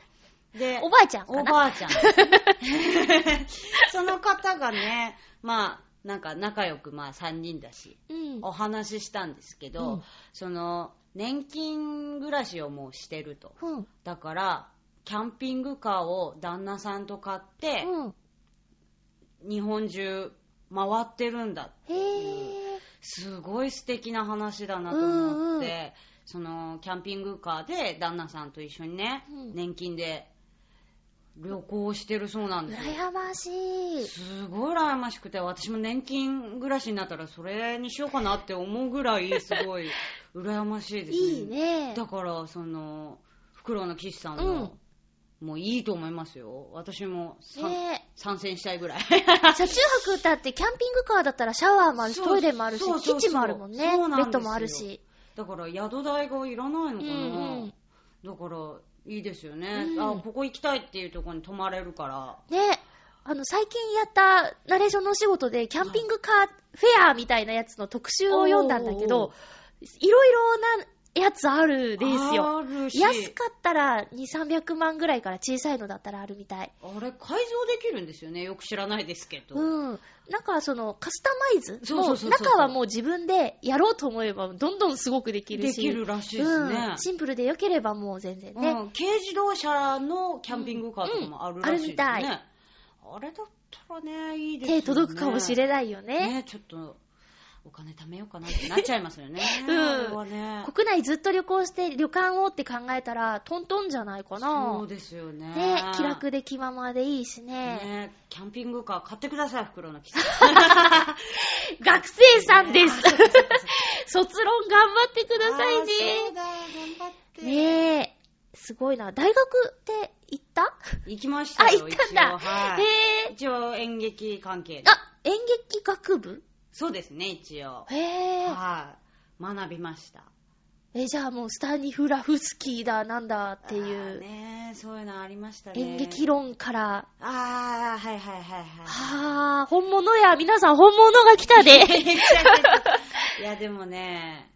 で、おばあちゃんかおなばあちゃん。その方がね、まあ、なんか仲良く、まあ3人だし、うん。お話ししたんですけど、うんその、年金暮らしをもうしてると。うん。だから、キャンピングカーを旦那さんと買って、うん。日本中回ってるんだ。へえ。すごい素敵な話だなと思って、うんうんそのキャンピングカーで旦那さんと一緒にね、うん年金で旅行してるそうなんですよ。羨ましい。すごい羨ましくて、私も年金暮らしになったらそれにしようかなって思うぐらいすごい羨ましいですね。いいね。だから、その、フクロウの岸さんの、もういいと思いますよ。私もさね参戦したいぐらい。車中泊だってキャンピングカーだったらシャワーもあるし、トイレもあるしそう、そうそう。キッチンもあるもんね。んベッドもあるし。だから宿代がいらないのかな、うんうんだからいいですよね、うん。あここ行きたいっていうところに泊まれるから。ねあの、最近やったナレーションのお仕事で、キャンピングカーフェアみたいなやつの特集を読んだんだけおど、いろいろなやつあるですよ。安かったら2、300万ぐらいから小さいのだったらあるみたい。あれ改造できるんですよねよく知らないですけど、うん。なんかそのカスタマイズ？そうそうそうそうも中はもう自分でやろうと思えばどんどんすごくできるし。できるらしいですねうん。シンプルで良ければもう全然ね。うん、軽自動車のキャンピングカーとかもあるらしいですね、うんうんあるみたいあれだったらねいいですよね手届くかもしれないよね。ねちょっとお金貯めようかなってなっちゃいますよね うんね国内ずっと旅行して旅館をって考えたらトントンじゃないかな。そうですよねね、気楽で気ままでいいしね。ねキャンピングカー買ってください、袋の。学生さんです。卒論頑張ってくださいあーそうね。だ、頑張って。ねえ。すごいな。大学って行った？行きましたよ、あ行ったんだ一応。はい。一応演劇関係で。あ、演劇学部？そうですね、一応。へえ。はい。学びました。え、じゃあもうスタニフラフスキーだなんだっていう、ねそういうのありましたね。演劇論から、ああ、はいはいはいはい。はあ、本物や、皆さん本物が来たで。いや、でもね、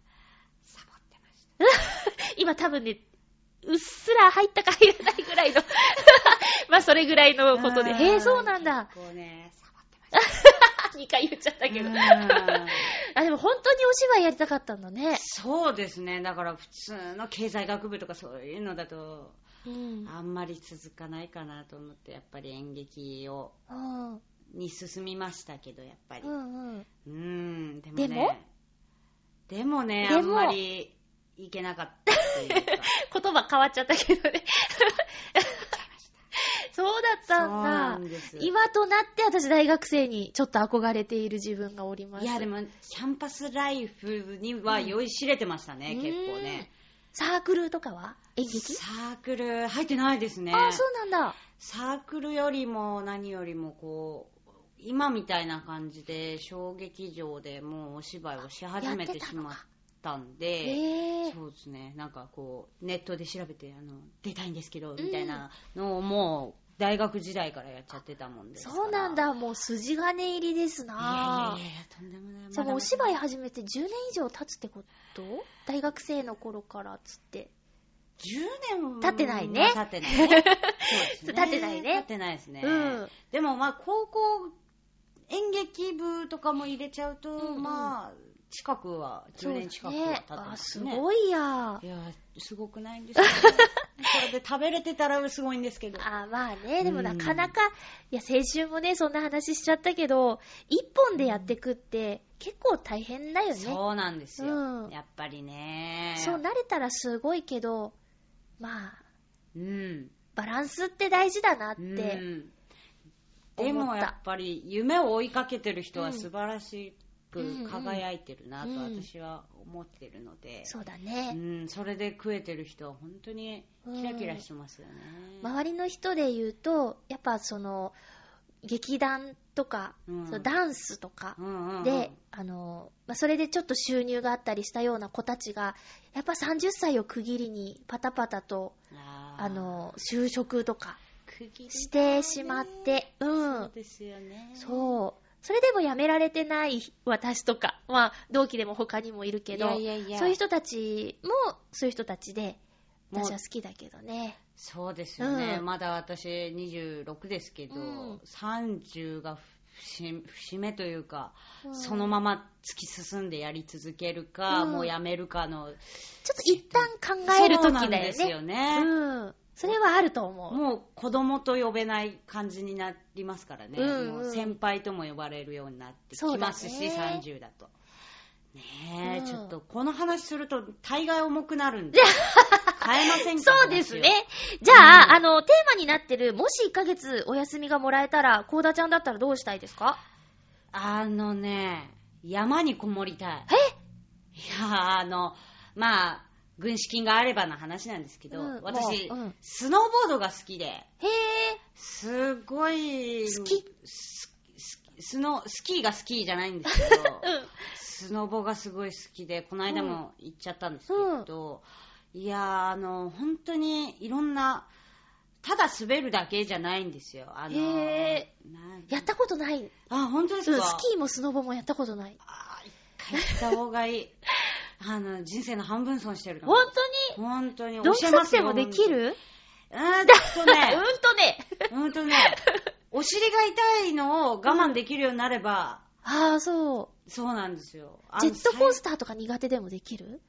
サボってました。今多分ね、うっすら入ったか入らないぐらいの、まあそれぐらいのことで。うんへえ、そうなんだ。こうね、サボってました。2回言っちゃったけど。うん あ、でも本当にお芝居やりたかったんだね。そうですね。だから普通の経済学部とかそういうのだと、うん。あんまり続かないかなと思って、やっぱり演劇を、うん。に進みましたけど、やっぱり。うんうん。うーん、でもでね。も？でもね、でも？あんまりいけなかったっていうか。言葉変わっちゃったけどね。そうだったんなだん。今となって私大学生にちょっと憧れている自分がおります。いや、でも、キャンパスライフには酔いしれてましたね、うん結構ね。サークルとかは？演劇？サークル入ってないですね。ああ、そうなんだ。サークルよりも何よりもこう、今みたいな感じで小劇場でもうお芝居をし始めてしまったんで。そうですね、なんかこう、ネットで調べて、あの、出たいんですけど、みたいなのをもう、大学時代からやっちゃってたもんですから。そうなんだ。もう筋金入りですいやいなやいやいや、とんでもない。じゃあもうお芝居居始めて10年以上経つってこと？大学生の頃からっつって。10年経ってないね経ってないね。経ってないね経ってないですね。うんでもまあ、高校演劇部とかも入れちゃうと、うんうんまあ、近くは、10年近くは経ってあ、ますすね。ごいや。いや、すごくないんですよ、ね。それで食べれてたらすごいんですけど。あまあね、でもうんなかなか、いや、先週もね、そんな話しちゃったけど、一本でやってくって結構大変だよね。そうそうなんですよ。うんやっぱりね。慣れたらすごいけど、まあ、うん。バランスって大事だなって。うんでもやっぱり夢を追いかけてる人はうん素晴らしうんく輝いてるなとうん私は思ってるので、そうだうね。ん、それで食えてる人は本当にキラキラしてますよね。周りの人で言うと、やっぱその、劇団とか、うんそのダンスとかうんうんうんで、あの、まあ、それでちょっと収入があったりしたような子たちが、やっぱ30歳を区切りにパタパタと、あの、就職とかしてしまって、うそうんですよね。そう。それでも辞められてない私とか、まあ、同期でも他にもいるけど、いやいやいや。そういう人たちも、そういう人たちで、私は好きだけどね。そうですよね、うん。まだ私26ですけど、うん。30が節節目というか、うん。そのまま突き進んでやり続けるか、うん。もうやめるかのちょっと一旦考えるそうなん時だよね。ですよね、うん。それはあると思う。もう子供と呼べない感じになりますからね、うんうん。もう先輩とも呼ばれるようになってきますし、ね30だと。ねえ、うん。ちょっとこの話すると大概重くなるんで、変えませんかそうですね。じゃあ、うん。あの、テーマになってる、もし1ヶ月お休みがもらえたら、コーダちゃんだったらどうしたいですか？あのね、山にこもりたい。え？いや、あの、まあ、軍資金があればの話なんですけど、うん私、もううんスノーボードが好きで、へすごい、好きスススノスキーがスキーじゃないんですけど。スノボがすごい好きで、この間も行っちゃったんですけど、いやー、あの、本当にいろんな、ただ滑るだけじゃないんですよ。あのへなんやったことない。あ、本当ですスキーもスノボもやったことない。あー一回行った方がいい。あの、人生の半分損してる本当に？本当にどんくさ。くてもできる？うーんとね、うんとね。うんとね、お尻が痛いのを我慢できるようになれば、ああ、そう。そうなんですよ。ジェットコースタターとか苦手でもできる？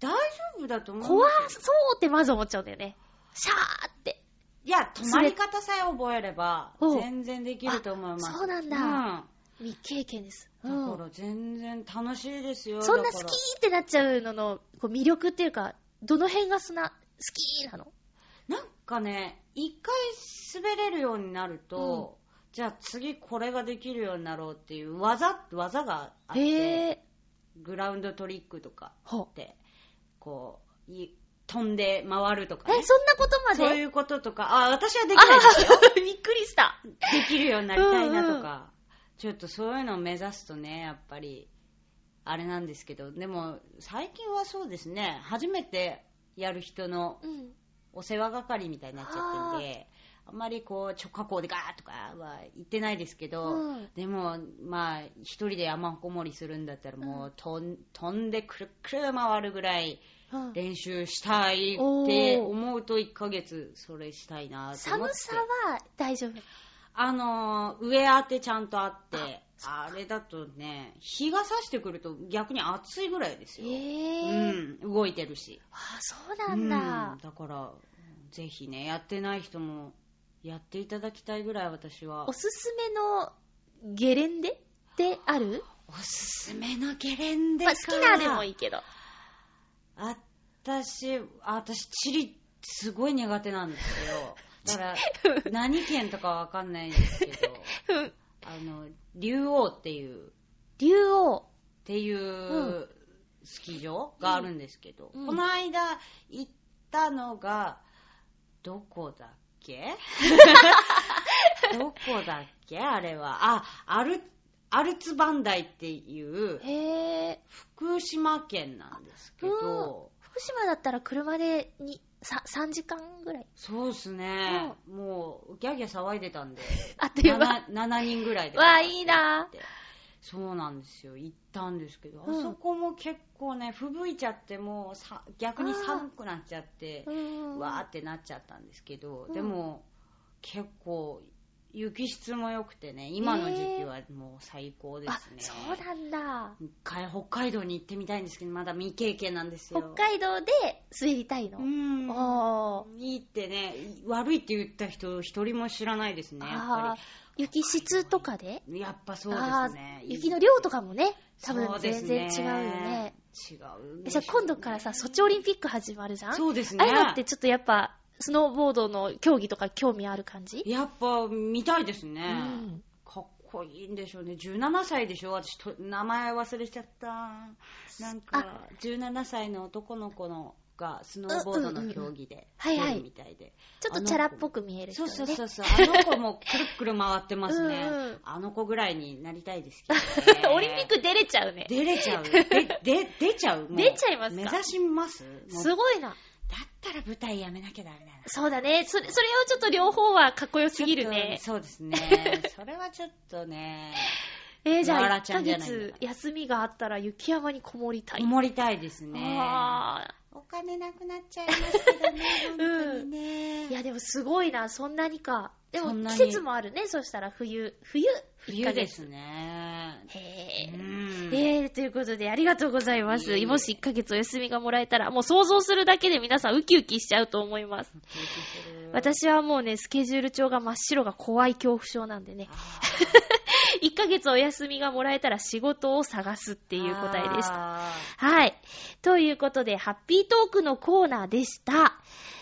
大丈夫だと思う。怖そうってまず思っちゃうんだよね。シャーって。いや、止まり方さえ覚えれば、うん全然できると思います。あそうなんだうん未経験です。うだんから全然楽しいですよ。そんな好きってなっちゃうののこう魅力っていうか、どの辺がすな、好きなの？なんかね、一回滑れるようになると、じゃあ次これができるようになろうっていう技、技があっへて、え。グラウンドトリックとかほって、こう、い飛んで回るとか、え、ね。そんなことまで？そういうこととか、あ、私はできないですよ。あ びっくりした。できるようになりたいなとうんか、ちょっとそういうのを目指すとね、やっぱり、あれなんですけど、でも、最近はそうですね、初めてやる人のうん。お世話係みたいになっちゃってるんで、あんまりこう、直下校でガーッとかは言ってないですけど、うんでも、まあ、一人で山こもりするんだったら、もう、飛ん飛んでくるくる回るぐらいうん練習したいって思うと、1ヶ月それしたいなと思って。寒さは大丈夫。あのー、上当てちゃんとあって、あれだとね、日が差してくると逆に暑いぐらいですよ。ええうん、動いてるし。あ、そうなんだうん。だから、ぜひね、やってない人もやっていただきたいぐらい私はお。すすめのゲレンデってある？おすすめのゲレンデか。まあ、好きなでもいいけど。私、あ私、地理、すごい苦手なんですよ。だから、何県とかわかんないんですけど、うんあの、竜王っていう、竜王。っていううスキー場があるんですけど、うん。この間行ったのが、どこだっけ？どこだっけ？あれは。あ、アル、アルツバンダイっていう。福島県なんですけど、福島だったら車でにさ3時間ぐらい。そうですね、もうギャーギャー騒いでたんで、あっという間。7, 7人ぐらいで。わあ、いいなそうなんですよ。行ったんですけど、うんあそこも結構ね、吹雪いちゃって、もうさ逆に寒くなっちゃって、うん。わーってなっちゃったんですけど、うんでも結構雪質も良くてね、今の時期はもう最高であすね。、そうなんだ。一回北海道に行ってみたいんですけど、まだ未経験なんですよ。北海道で滑りたいの？うん。あいいってね、悪いって言った人一人も知らないですね、やっあぱー。雪質とかで？り。やっぱそうあですねー。雪の量とかもね、多分全然違うよね。。違う。じゃあ今度からさ、ソチオリンピック始まるじゃん？そうですね。ああいうのってちょっとやっぱ、スノーボードの競技とか興味ある感じ？やっぱ見たいですね。うんかっこいいんでしょうね。17歳でしょ？私と、名前忘れちゃった。なんか、17歳の男の子のがスノーボードの競技ではいはい出るみたいで。ちょっとチャラっぽく見える人そうね。そうそうそう。あの子もくるっくる回ってますね。うんうんあの子ぐらいになりたいですけど、ね。オリンピック出れちゃうね。出れちゃう。で、で、出ちゃう？出ちゃいますか？目指します？すごいな。だったら舞台やめなきゃダメだな。そうだね。それ、それをちょっと両方はかっこよすぎるね。そうですね。それはちょっとね、えー、じゃあ1ヶ月休みがあったら雪山にこもりたい。こもりたいですね。あお金なくなっちゃいますけどね、本当にね。ーいや、でもすごいな、そんなにか。でも季節もあるね、そしたら冬。冬冬です。ね。1ヶ月へうー。ん。えー、ということで、ありがとうございます。もし1ヶ月お休みがもらえたら、もう想像するだけで皆さんウキウキしちゃうと思います。私はもうね、スケジュール帳が真っ白が怖い恐怖症なんでね。1 ヶ月お休みがもらえたら仕事を探すっていう答えでした。た。はい。ということで、ハッピートークのコーナーでした。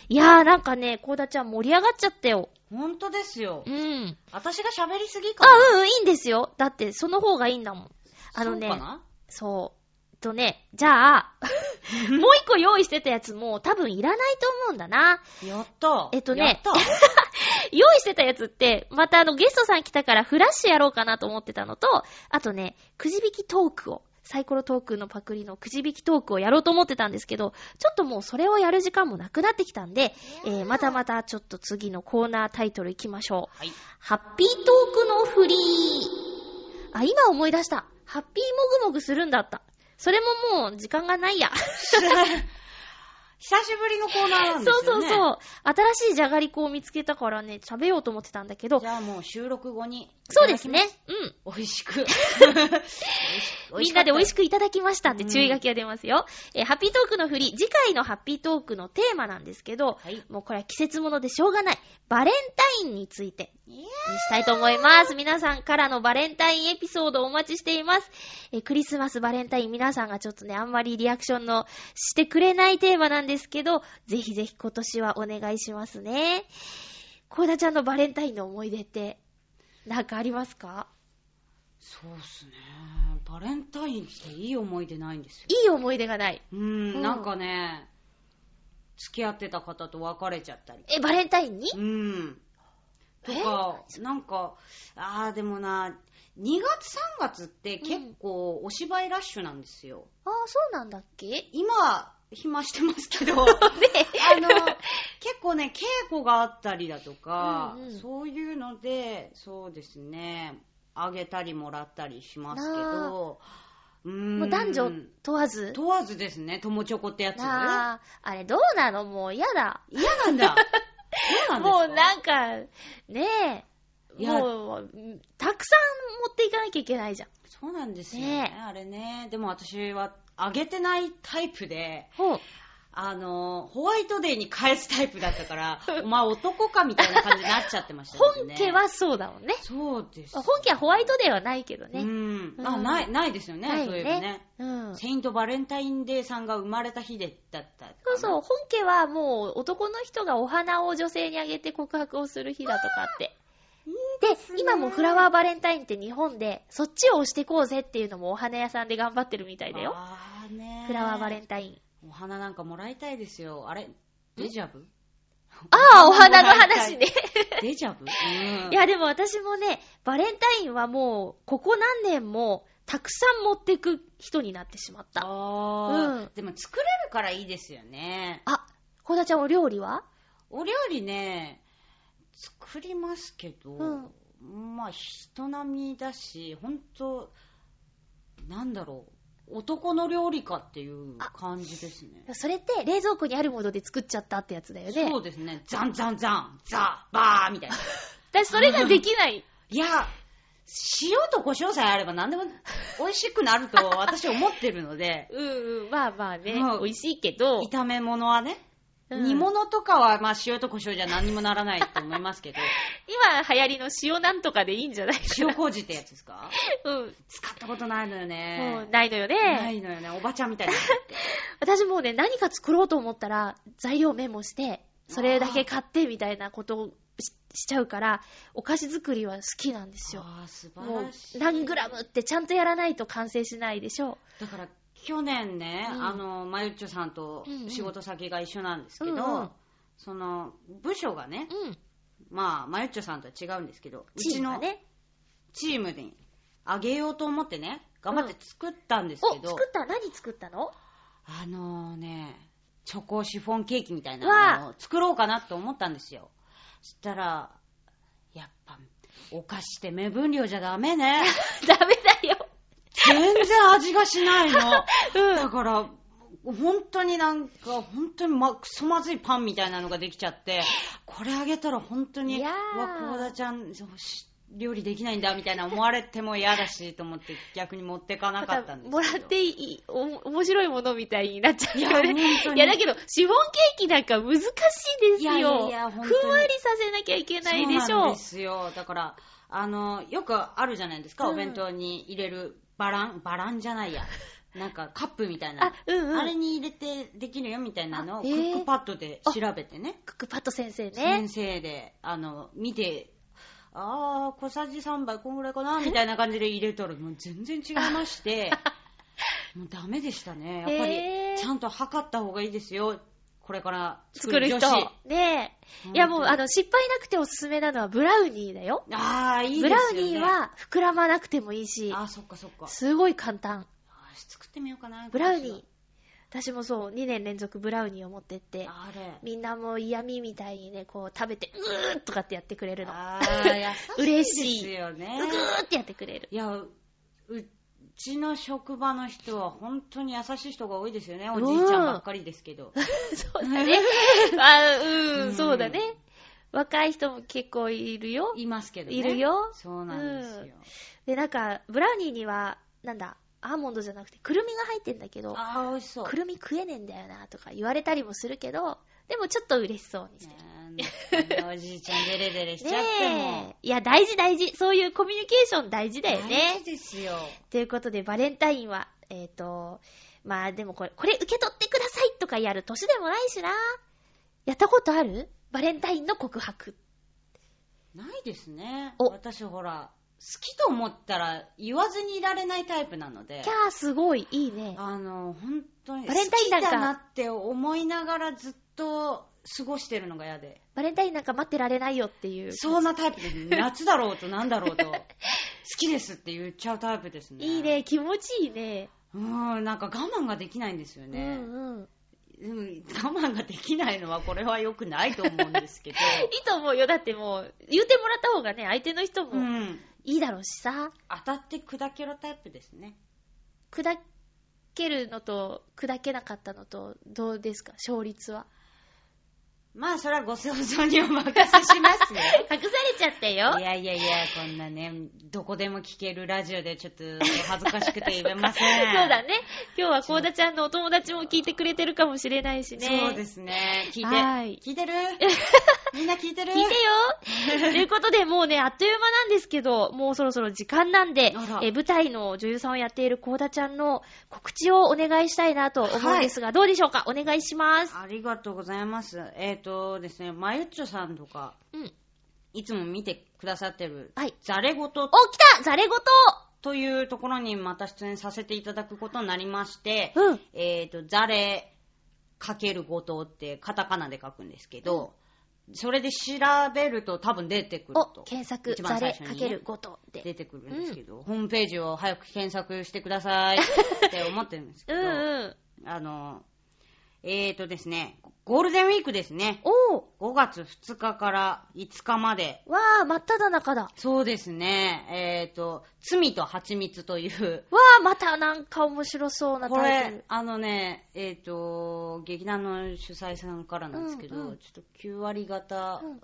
いやーなんかね、コーダちゃん盛り上がっちゃったよ。本当ですよう。ん。私が喋りすぎあ、かな？うんうん、いいんですよ。だって、その方がいいんだもん。あのねそうそう。とね、じゃあ、もう一個用意してたやつも多分いらないと思うんだな。やった。えっとね。用意してたやつって、またあのゲストさん来たからフラッシュやろうかなと思ってたのと、あとね、くじ引きトークを、サイコロトークのパクリのくじ引きトークをやろうと思ってたんですけど、ちょっともうそれをやる時間もなくなってきたんで、えー、またまたちょっと次のコーナータイトル行きましょう。はい。ハッピートークのフリー。あ、今思い出した。ハッピーもぐもぐするんだった。それももう時間がないや。久しぶりのコーナーなんでそうすよね。そうそう。新しいじゃがりこを見つけたからね、食べようと思ってたんだけどじ、ゃあもう収録後に。そうですね。うん。美味しく。みんなで美味しく。くいただきましたって注意書きが出ますよ。えーハッピートークの振り、次回のハッピートークのテーマなんですけど、はい。もうこれは季節物でしょうがない。バレンタインについてにしたいと思います。皆さんからのバレンタインエピソードをお待ちしています。えークリスマス、バレンタイン、皆さんがちょっとね、あんまりリアクションのしてくれないテーマなんですけど、ぜひぜひ今年はお願いしますね。コーダちゃんのバレンタインの思い出って、なんかありますか？そうっすね。バレンタインっていい思い出ないんですよ。いい思い出がない。ううんん、なんかね、付き合ってた方と別れちゃったり。え、バレンタインに？うん。とか、なんか、ああ、でもな、2月3月って結構お芝居ラッシュなんですよ。ああ、そうなんだっけ？今は暇してますけど、ねあの、結構ね、稽古があったりだとか、うんうんそういうので、そうですね、あげたりもらったりしますけど、うーんもう男女問わず？問わずですね、友チョコってやつ。ああ、あれどうなの？もう嫌だ。嫌なんだ。そうなんもうなんか、ねえ、もう、たくさん持っていかなきゃいけないじゃん。そうなんですよねねあれね。でも私はあげてないタイプで。あの、ホワイトデーに返すタイプだったから、お前男かみたいな感じになっちゃってましたよね。本家はそうだもんね。そうです。本家はホワイトデーはないけどね。うん。あ、うんない、ないですよね、ないそういうのね。うん。セイントバレンタインデーさんが生まれた日でだった。そうそう、本家はもう男の人がお花を女性にあげて告白をする日だとかって。で、今もフラワーバレンタインって日本で、そっちを押してこうぜっていうのもお花屋さんで頑張ってるみたいだよ。あーねフラワーバレンタイン。お花なんかもらいたいですよ。あれ？デジャブ？ああ、お花の話ね。デジャブ？うん。いや、でも私もね、バレンタインはもう、ここ何年も、たくさん持ってく人になってしまった。あーうんでも作れるからいいですよね。あ、コダちゃんお料理は？お料理ね、作りますけど、うんまあ人並みだし、ほんと、なんだろう、男の料理かっていう感じですね。それって冷蔵庫にあるもので作っちゃったってやつだよね。そうですね。ザンザンザン、ザ、バーみたいな。私それができない。いや、塩と胡椒さえあれば何でも美味しくなると私思ってるので、うんうん、まあまあね、うん美味しいけど、炒め物はね、うん煮物とかはまあ塩と胡椒じゃ何にもならないと思いますけど、今流行りの塩なんとかでいいんじゃないか塩麹ってやつですか？な。うん。使ったことないのよもねう。ないのよなね。いのよね。おばちゃんみたいな。私もうね、何か作ろうと思ったら、材料メモして、それだけ買ってみたいなことをししちゃうから、お菓子作りは好きなんですよ。ああ、素もう晴らしい。何グラムってちゃんとやらないと完成しないでしょ。だから、去年ね、うんあの、まゆっちょさんとうんうん仕事先が一緒なんですけど、うんうんその、部署がね、うん。まあ、まゆっちょさんとは違うんですけど、うチちの。チームにあげようと思ってね、頑張って作ったんですお、けど、作った？何作ったの？あのね、チョコシフォンケーキみたいなのわを作ろうかなと思ったんですよ。そしたら、やっぱ、お菓子って目分量じゃダメね。ダメだよ。全然味がしないの。うんだから、本当になんか、本当にま、くそまずいパンみたいなのができちゃって、これあげたら本当に、わ、久保田ちゃん、料理できないんだみたいな思われても嫌だしと思って逆に持ってかなかったんですけど。もらっていい、お、面白いものみたいになっちゃうよいやいや、だけど、シフォンケーキなんか難しいですよ。いやいやふんわりさせなきゃいけないでしょそうなんですよ。だから、あの、よくあるじゃないですか、うんお弁当に入れるバラン、バランじゃないや。なんかカップみたいな。あうんうんあれに入れてできるよみたいなのをクックパッドで調べてね。クックパッド先生ね先。生で、あの、見て、あー、小さじ3杯こんぐらいかなみたいな感じで入れたら、もう全然違いまして、もうダメでしたね。やっぱり、ちゃんと測った方がいいですよ。これから作る人女子。。ねえ。いやもう、あの、失敗なくておすすめなのはブラウニーだよ。あー、いいですよね。ブラウニーは膨らまなくてもいいし、あー、そっかそっか。すごい簡単。あー作ってみようかな。ブラウニー。私もそう、2年連続ブラウニーを持ってって、あれ。みんなもう嫌味みたいにね、こう食べて、うーっとかってやってくれるの。あー、優しいですよね。うーってやってくれる。いや、ううちの職場の人は本当に優しい人が多いですよね。おじいちゃんばっかりですけど。そうだね。あう、うんんそうだね。若い人も結構いるよ。いますけどね。いるよそうなんですよ。で、なんか、ブラウニーには、なんだ、アーモンドじゃなくて、くるみが入ってんだけど、あー、美味しそう。くるみ食えねえんだよな、とか言われたりもするけど、でもちょっと嬉しそうにしてる。おじいちゃんデレデレしちゃっても。いや、大事大事。そういうコミュニケーション大事だよ大ね事。ですよ。ということで、バレンタインは、えっ、と、まあでもこれ、これ受け取ってくださいとかやる年でもないしな。やったことある？バレンタインの告白。ないですね。お私ほら、好きと思ったら言わずにいられないタイプなのでキ。ャー、すごい、いいね。あの、本当に、バレンタインなんか好きだなって思いながらずっと過ごしてるのが嫌で。バレンタインなんか待ってられないよっていう。そんなタイプです。夏だろうとなんだろうと、好きですって言っちゃうタイプですね。いいね、気持ちいいね。うん、なんか我慢ができないんですよね。うんうん。うん我慢ができないのはこれは良くないと思うんですけど。いいと思うよ。だってもう、言うてもらった方がね、相手の人もうん。いいだろうしさ。当たって砕けろタイプですね。砕けるのと、砕けなかったのと、どうですか？勝率は。まあ、それはご想像にお任せしますよ。隠されちゃったよい。やいやいや、こんなね、どこでも聞けるラジオでちょっと恥ずかしくて言えません。そうだね。今日はコーダちゃんのお友達も聞いてくれてるかもしれないしね。そうですね。聞いて。はい聞いてる？みんな聞いてる？聞いてよということで、もうね、あっという間なんですけど、もうそろそろ時間なんでえ舞台の女優さんをやっているコーダちゃんの告知をお願いしたいなと思うんですが、どうでしょうか？お願いします。ありがとうございます。えっ、とですね、まゆっちょさんとか、うん。いつも見てくださってる、はい。ザレごとお、来たザレごとというところにまた出演させていただくことになりまして、うん。えっ、と、ザレかけるごとってカタカナで書くんですけど、それで調べると多分出てくるお、と。検索、一番ザレ最初にねかけるごとで。出てくるんですけど、ホームページを早く検索してくださいって思ってるんですけうど、んうん。あの、えーとですね、ゴールデンウィークですね。おー。5月2日から5日まで。わー、真っ只中だ。そうですね。えーと、罪と蜂蜜という、わー、またなんか面白そうなこれタイトル、。あのね、えーと、劇団の主催さんからなんですけど、うんうんちょっと9割方、うん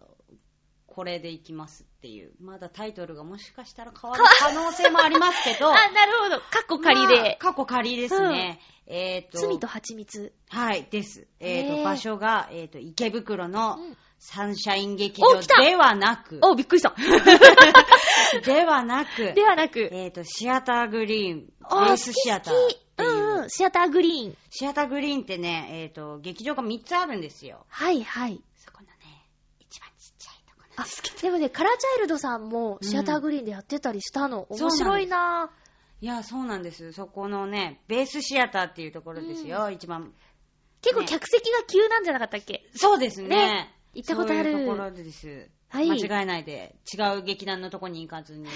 これでいきますっていう。まだタイトルがもしかしたら変わる可能性もありますけど、あ、なるほど。カッコ仮まあで。過去仮ですね。えーと、罪と蜂蜜。はい、です。えーと、場所が、えーと、池袋のうんサンシャイン劇場ではなく、お、びっくりした。ではなく、ではなく。えっ、と、シアターグリーン、ベあースシアターうんうん。シアターグリーン。シアターグリーンってね、えっ、と、劇場が3つあるんですよ。はいはい。そこのね、一番ちっちゃいとこなんあですけど。、でもね、カラーチャイルドさんもシアターグリーンでやってたりしたの。うん面白いないや、そうなんです。そこのね、ベースシアターっていうところですよ、一番。結構客席が急なんじゃなかったっけ？そうですね。ね行ったことあるそういうところです。はい間違えないで、違う劇団のとこに行かずに、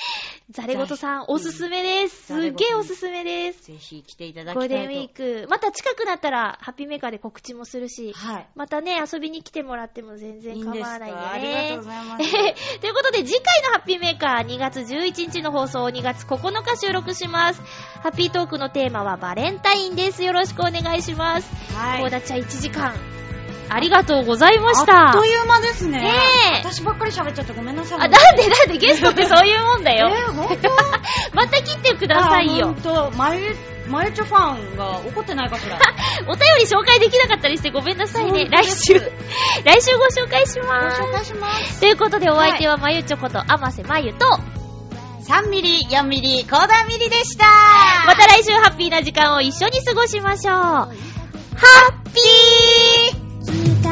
ザレゴトさん、おすすめです。うんすっげえおすすめです。ぜひ来ていただゴールきたいと。デンウィーク。また近くなったら、ハッピーメーカーで告知もするし、はい。またね、遊びに来てもらっても全然構いいんですわないんでね。か？ありがとうございます。ということで、次回のハッピーメーカー2月11日の放送を2月9日収録します。ハッピートークのテーマはバレンタインです。よろしくお願いします。はい。コーダちゃん1時間、ありがとうございました。あっという間ですね。ねえ私ばっかり喋っちゃってごめんなさい。あ、なんでなんでゲストってそういうもんだよ。えー、ほんとまた切ってくださいよほん。と、まゆ、まゆちょファンが怒ってないかしら？お便り紹介できなかったりしてごめんなさいね。来週、来週ご紹介しごます。紹介します。ということでお相手はまゆちょこと、あませまゆと、3ミリ、4ミリ、コーダーミリでした。また来週ハッピーな時間を一緒に過ごしましょう。ハッピー Thank you.